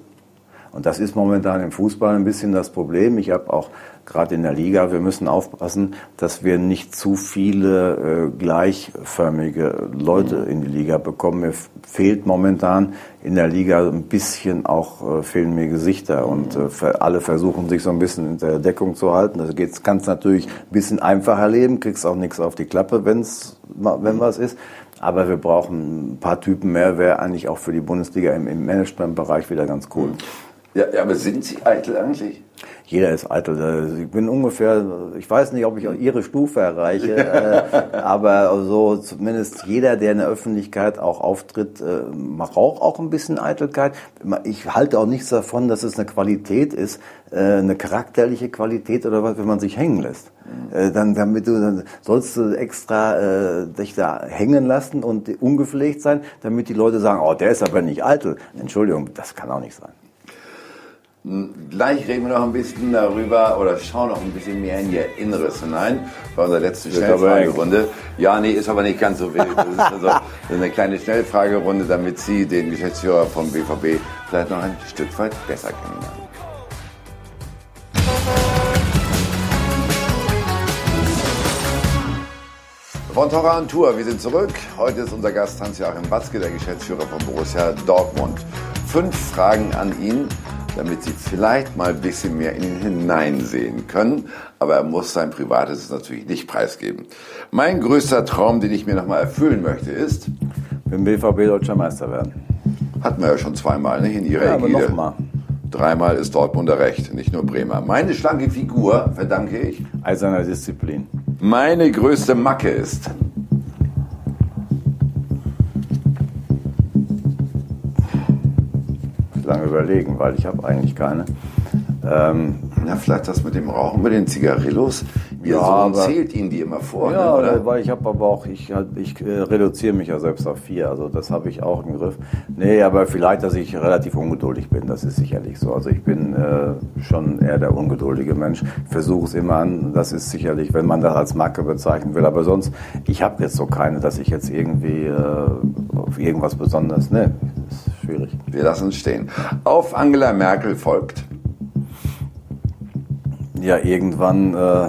und das ist momentan im Fußball ein bisschen das Problem. Ich habe auch gerade in der Liga, wir müssen aufpassen, dass wir nicht zu viele äh, gleichförmige Leute in die Liga bekommen. Mir fehlt momentan in der Liga ein bisschen auch, äh, fehlen mir Gesichter und äh, alle versuchen sich so ein bisschen in der Deckung zu halten. Das geht, kannst natürlich ein bisschen einfacher leben, kriegst auch nichts auf die Klappe, wenn's, wenn was ist. Aber wir brauchen ein paar Typen mehr, wäre eigentlich auch für die Bundesliga im, im Managementbereich wieder ganz cool. Ja, ja, aber sind Sie eitel eigentlich? Jeder ist eitel. Also ich bin ungefähr, ich weiß nicht, ob ich Ihre Stufe erreiche, äh, aber so zumindest jeder, der in der Öffentlichkeit auch auftritt, äh, braucht auch ein bisschen Eitelkeit. Ich halte auch nichts davon, dass es eine Qualität ist, äh, eine charakterliche Qualität oder was, wenn man sich hängen lässt. Äh, dann, damit du, dann sollst du extra äh, dich da hängen lassen und ungepflegt sein, damit die Leute sagen, oh, der ist aber nicht eitel. Entschuldigung, das kann auch nicht sein. Gleich reden wir noch ein bisschen darüber oder schauen noch ein bisschen mehr in Ihr Inneres hinein bei unserer letzten Schnellfragerunde. Ja, nee, ist aber nicht ganz so wild. Das ist also eine kleine Schnellfragerunde, damit Sie den Geschäftsführer vom BVB vielleicht noch ein Stück weit besser kennenlernen. Von Tora und Tour, wir sind zurück. Heute ist unser Gast Hans-Joachim Watzke, der Geschäftsführer von Borussia Dortmund. Fünf Fragen an ihn damit Sie vielleicht mal ein bisschen mehr in ihn hineinsehen können. Aber er muss sein Privates natürlich nicht preisgeben. Mein größter Traum, den ich mir nochmal erfüllen möchte, ist... Dem BVB Deutscher Meister werden. Hatten wir ja schon zweimal ne, in Ihrer ja, Ägide. Aber noch mal. Dreimal ist Dortmunder Recht, nicht nur Bremer. Meine schlanke Figur verdanke ich... Eiserner Disziplin. Meine größte Macke ist... überlegen, weil ich habe eigentlich keine. Ähm, ja, vielleicht das mit dem Rauchen, mit den Zigarillos. Ihr ja, Sohn zählt Ihnen die immer vor, ja, ne, oder? weil ich habe aber auch, ich, ich äh, reduziere mich ja selbst auf vier, also das habe ich auch im Griff. Nee, aber vielleicht, dass ich relativ ungeduldig bin, das ist sicherlich so. Also ich bin äh, schon eher der ungeduldige Mensch. Versuche es immer an, das ist sicherlich, wenn man das als Marke bezeichnen will. Aber sonst, ich habe jetzt so keine, dass ich jetzt irgendwie äh, auf irgendwas Besonderes, ne, ist schwierig. Wir lassen es stehen. Auf Angela Merkel folgt. Ja, irgendwann äh,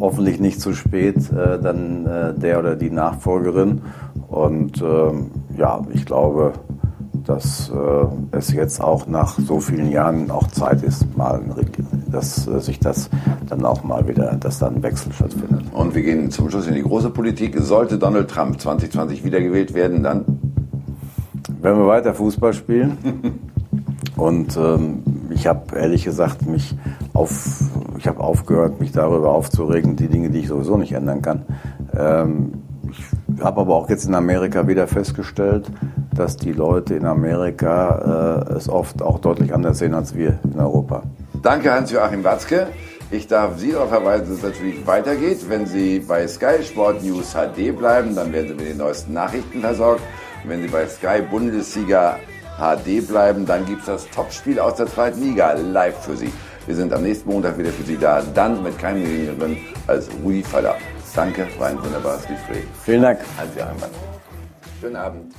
hoffentlich nicht zu spät, äh, dann äh, der oder die Nachfolgerin. Und ähm, ja, ich glaube, dass äh, es jetzt auch nach so vielen Jahren auch Zeit ist, mal, dass äh, sich das dann auch mal wieder, dass dann ein Wechsel stattfindet. Und wir gehen zum Schluss in die große Politik. Sollte Donald Trump 2020 wiedergewählt werden, dann? Wenn wir weiter Fußball spielen. Und ähm, ich habe ehrlich gesagt mich auf, ich habe aufgehört, mich darüber aufzuregen, die Dinge, die ich sowieso nicht ändern kann. Ähm, ich habe aber auch jetzt in Amerika wieder festgestellt, dass die Leute in Amerika äh, es oft auch deutlich anders sehen als wir in Europa. Danke Hans-Joachim Watzke. Ich darf Sie darauf verweisen, dass es natürlich weitergeht. Wenn Sie bei Sky Sport News HD bleiben, dann werden Sie mit den neuesten Nachrichten versorgt. Wenn Sie bei Sky Bundesliga HD bleiben, dann gibt es das Topspiel aus der zweiten Liga live für Sie. Wir sind am nächsten Montag wieder für Sie da, dann mit keinem geringeren als Rudi Faller. Danke, war ein wunderbares Gespräch. Vielen Dank. Hans-Joachim Schönen Abend.